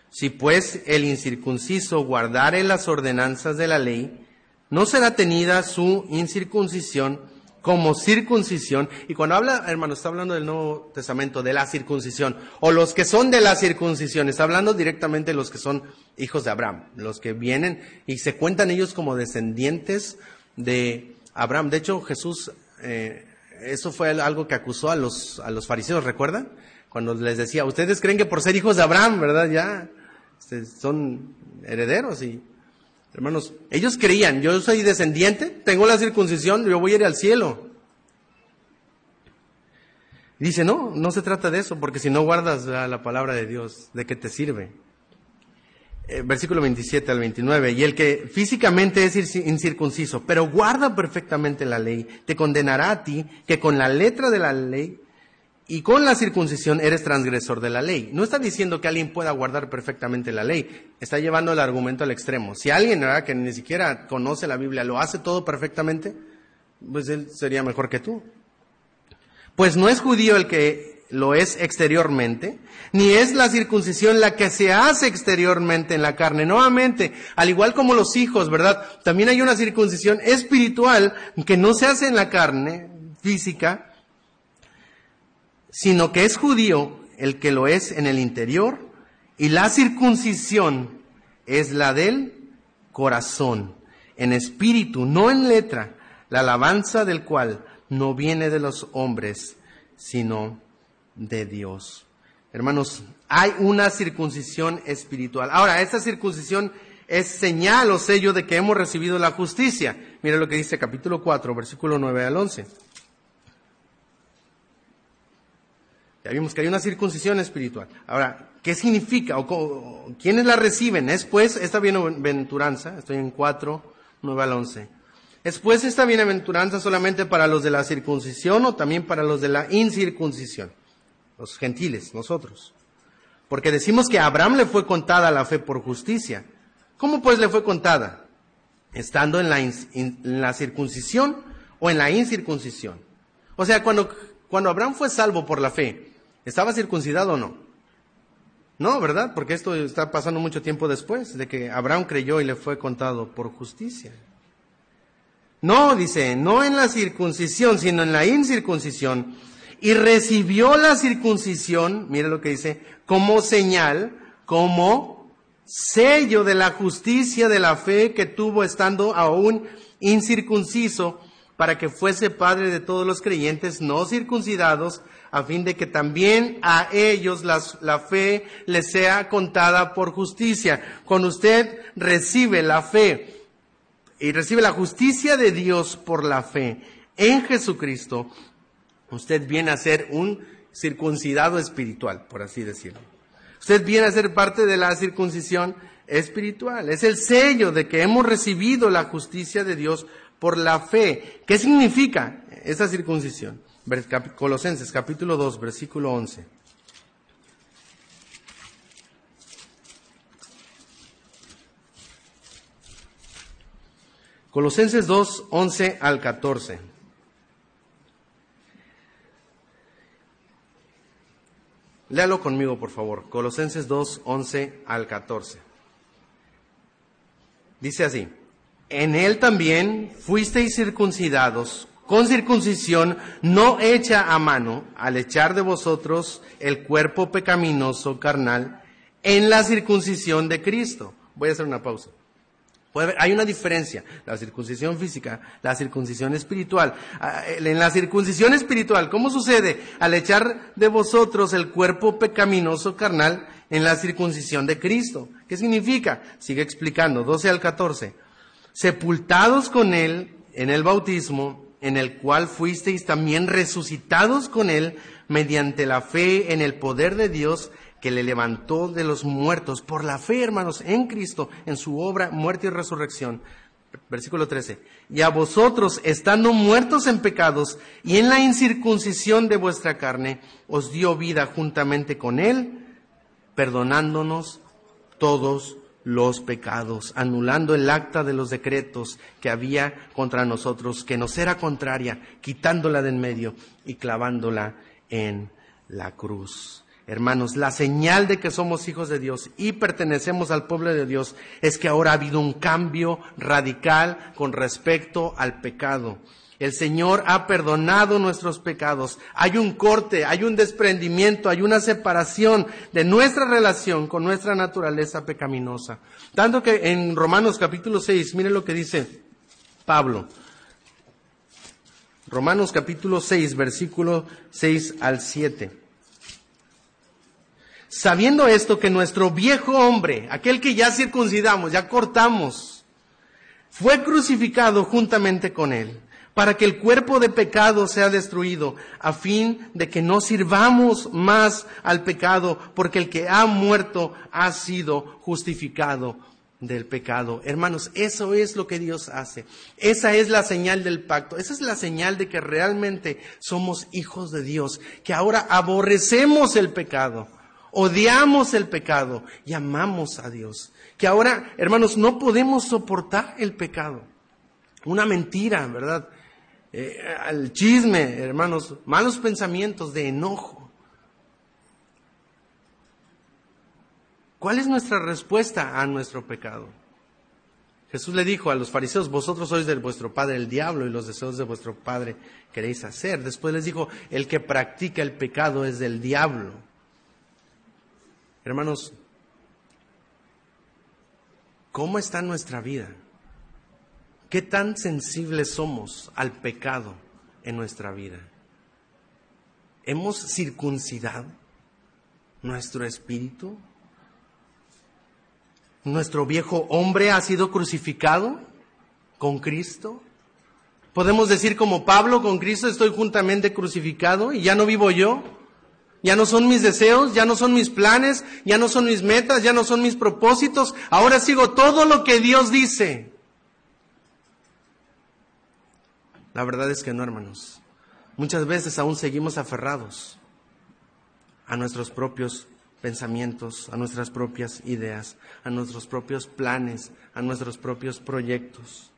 Si pues el incircunciso guardare las ordenanzas de la ley, no será tenida su incircuncisión como circuncisión. Y cuando habla, hermano, está hablando del Nuevo Testamento, de la circuncisión, o los que son de la circuncisión, está hablando directamente de los que son hijos de Abraham, los que vienen y se cuentan ellos como descendientes de Abraham. De hecho, Jesús, eh, eso fue algo que acusó a los, a los fariseos, ¿recuerdan? Cuando les decía, ustedes creen que por ser hijos de Abraham, ¿verdad? Ya este, son herederos y Hermanos, ellos creían, yo soy descendiente, tengo la circuncisión, yo voy a ir al cielo. dice, no, no se trata de eso, porque si no guardas la palabra de Dios, ¿de qué te sirve? Eh, versículo 27 al 29, y el que físicamente es incircunciso, pero guarda perfectamente la ley, te condenará a ti, que con la letra de la ley y con la circuncisión eres transgresor de la ley. No está diciendo que alguien pueda guardar perfectamente la ley, está llevando el argumento al extremo. Si alguien ¿verdad? que ni siquiera conoce la Biblia lo hace todo perfectamente, pues él sería mejor que tú. Pues no es judío el que lo es exteriormente, ni es la circuncisión la que se hace exteriormente en la carne. Nuevamente, al igual como los hijos, ¿verdad? También hay una circuncisión espiritual que no se hace en la carne física, sino que es judío el que lo es en el interior y la circuncisión es la del corazón, en espíritu, no en letra, la alabanza del cual no viene de los hombres, sino de Dios. Hermanos, hay una circuncisión espiritual. Ahora, esta circuncisión es señal o sello de que hemos recibido la justicia. Mira lo que dice capítulo 4, versículo 9 al 11. Ya vimos que hay una circuncisión espiritual. Ahora, ¿qué significa? O, ¿Quiénes la reciben? Es pues esta bienaventuranza, estoy en 4, 9 al 11. ¿Es pues esta bienaventuranza solamente para los de la circuncisión o también para los de la incircuncisión? Los gentiles, nosotros. Porque decimos que a Abraham le fue contada la fe por justicia. ¿Cómo pues le fue contada? Estando en la, en la circuncisión o en la incircuncisión. O sea, cuando, cuando Abraham fue salvo por la fe, ¿Estaba circuncidado o no? No, ¿verdad? Porque esto está pasando mucho tiempo después de que Abraham creyó y le fue contado por justicia. No, dice, no en la circuncisión, sino en la incircuncisión. Y recibió la circuncisión, mire lo que dice, como señal, como sello de la justicia de la fe que tuvo estando aún incircunciso, para que fuese padre de todos los creyentes no circuncidados, a fin de que también a ellos la fe les sea contada por justicia. Cuando usted recibe la fe y recibe la justicia de Dios por la fe en Jesucristo, usted viene a ser un circuncidado espiritual, por así decirlo. Usted viene a ser parte de la circuncisión espiritual. Es el sello de que hemos recibido la justicia de Dios por la fe. ¿Qué significa esa circuncisión? Colosenses capítulo 2, versículo 11. Colosenses 2, 11 al 14. Léalo conmigo, por favor. Colosenses 2, 11 al 14. Dice así, en él también fuisteis circuncidados con circuncisión no hecha a mano, al echar de vosotros el cuerpo pecaminoso carnal en la circuncisión de Cristo. Voy a hacer una pausa. Hay una diferencia, la circuncisión física, la circuncisión espiritual. Ah, en la circuncisión espiritual, ¿cómo sucede? Al echar de vosotros el cuerpo pecaminoso carnal en la circuncisión de Cristo. ¿Qué significa? Sigue explicando, 12 al 14. Sepultados con Él en el bautismo, en el cual fuisteis también resucitados con Él mediante la fe en el poder de Dios que le levantó de los muertos, por la fe, hermanos, en Cristo, en su obra, muerte y resurrección. Versículo 13. Y a vosotros, estando muertos en pecados y en la incircuncisión de vuestra carne, os dio vida juntamente con Él, perdonándonos todos los pecados, anulando el acta de los decretos que había contra nosotros, que nos era contraria, quitándola de en medio y clavándola en la cruz. Hermanos, la señal de que somos hijos de Dios y pertenecemos al pueblo de Dios es que ahora ha habido un cambio radical con respecto al pecado. El Señor ha perdonado nuestros pecados. Hay un corte, hay un desprendimiento, hay una separación de nuestra relación con nuestra naturaleza pecaminosa. Tanto que en Romanos capítulo 6, mire lo que dice Pablo. Romanos capítulo 6, versículo 6 al 7 sabiendo esto que nuestro viejo hombre, aquel que ya circuncidamos, ya cortamos, fue crucificado juntamente con él, para que el cuerpo de pecado sea destruido, a fin de que no sirvamos más al pecado, porque el que ha muerto ha sido justificado del pecado. Hermanos, eso es lo que Dios hace. Esa es la señal del pacto. Esa es la señal de que realmente somos hijos de Dios, que ahora aborrecemos el pecado odiamos el pecado y amamos a Dios. Que ahora, hermanos, no podemos soportar el pecado. Una mentira, ¿verdad? Eh, el chisme, hermanos, malos pensamientos de enojo. ¿Cuál es nuestra respuesta a nuestro pecado? Jesús le dijo a los fariseos, vosotros sois de vuestro padre el diablo y los deseos de vuestro padre queréis hacer. Después les dijo, el que practica el pecado es del diablo. Hermanos, ¿cómo está nuestra vida? ¿Qué tan sensibles somos al pecado en nuestra vida? ¿Hemos circuncidado nuestro espíritu? ¿Nuestro viejo hombre ha sido crucificado con Cristo? ¿Podemos decir como Pablo, con Cristo estoy juntamente crucificado y ya no vivo yo? Ya no son mis deseos, ya no son mis planes, ya no son mis metas, ya no son mis propósitos. Ahora sigo todo lo que Dios dice. La verdad es que no, hermanos. Muchas veces aún seguimos aferrados a nuestros propios pensamientos, a nuestras propias ideas, a nuestros propios planes, a nuestros propios proyectos.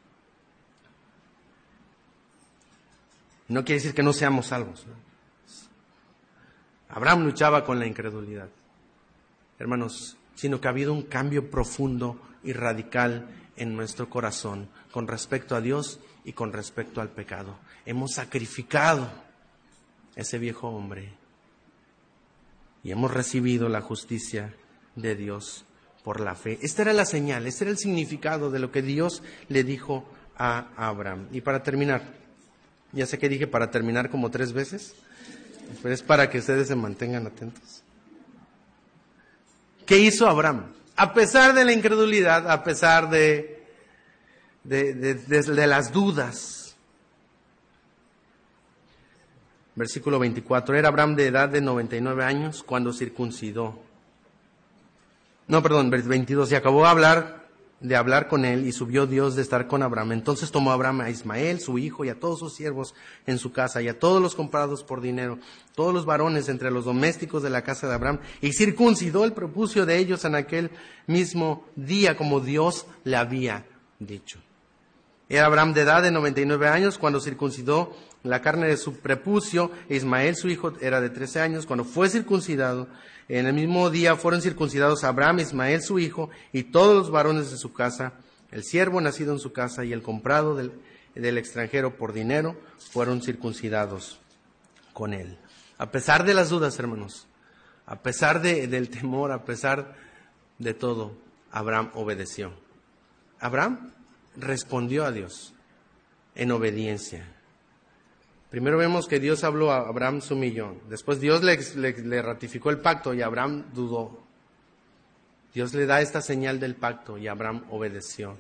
No quiere decir que no seamos salvos. Abraham luchaba con la incredulidad, hermanos, sino que ha habido un cambio profundo y radical en nuestro corazón con respecto a Dios y con respecto al pecado. Hemos sacrificado ese viejo hombre y hemos recibido la justicia de Dios por la fe. Esta era la señal, este era el significado de lo que Dios le dijo a Abraham. Y para terminar, ya sé que dije para terminar como tres veces, pero es para que ustedes se mantengan atentos. ¿Qué hizo Abraham? A pesar de la incredulidad, a pesar de, de, de, las dudas. Versículo 24. Era Abraham de edad de 99 años cuando circuncidó. No, perdón, 22. Y acabó de hablar de hablar con él y subió Dios de estar con Abraham. Entonces tomó Abraham a Ismael, su hijo, y a todos sus siervos en su casa, y a todos los comprados por dinero, todos los varones entre los domésticos de la casa de Abraham, y circuncidó el prepucio de ellos en aquel mismo día, como Dios le había dicho. Era Abraham de edad de 99 años cuando circuncidó la carne de su prepucio, Ismael su hijo era de 13 años cuando fue circuncidado, en el mismo día fueron circuncidados Abraham, Ismael su hijo, y todos los varones de su casa, el siervo nacido en su casa y el comprado del, extranjero por dinero, fueron circuncidados con él. A pesar de las dudas, hermanos, a pesar del temor, a pesar de todo, Abraham obedeció. Abraham respondió a Dios en obediencia. Primero vemos que Dios habló a Abraham su millón. Después Dios le, ratificó el pacto y Abraham dudó. Dios le da esta señal del pacto y Abraham obedeció.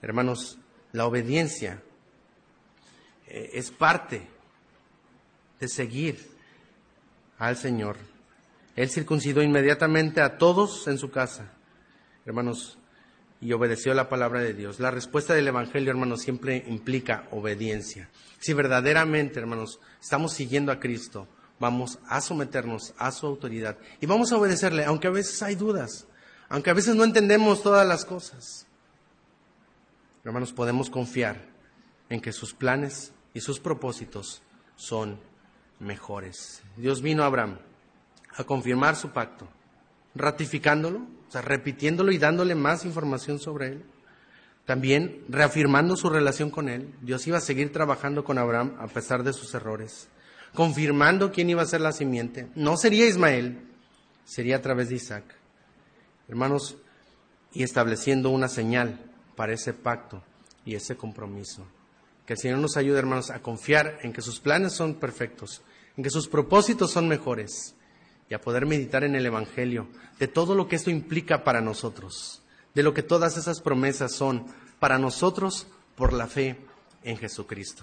Hermanos, la obediencia eh, es parte de seguir al Señor. Él circuncidó inmediatamente a todos en su casa. Hermanos, y obedeció la palabra de Dios. La respuesta del Evangelio, hermanos, siempre implica obediencia. Si verdaderamente, hermanos, estamos siguiendo a Cristo, vamos a someternos a su autoridad y vamos a obedecerle, aunque a veces hay dudas, aunque a veces no entendemos todas las cosas. Hermanos, podemos confiar en que sus planes y sus propósitos son mejores. Dios vino a Abraham a confirmar su pacto, ratificándolo, o sea, repitiéndolo y dándole más información sobre él. También reafirmando su relación con él. Dios iba a seguir trabajando con Abraham a pesar de sus errores, confirmando quién iba a ser la simiente. No sería Ismael, sería a través de Isaac. Hermanos, y estableciendo una señal para ese pacto y ese compromiso. Que el Señor nos ayude, hermanos, a confiar en que sus planes son perfectos, en que sus propósitos son mejores y a poder meditar en el Evangelio de todo lo que esto implica para nosotros, de lo que todas esas promesas son para nosotros por la fe en Jesucristo.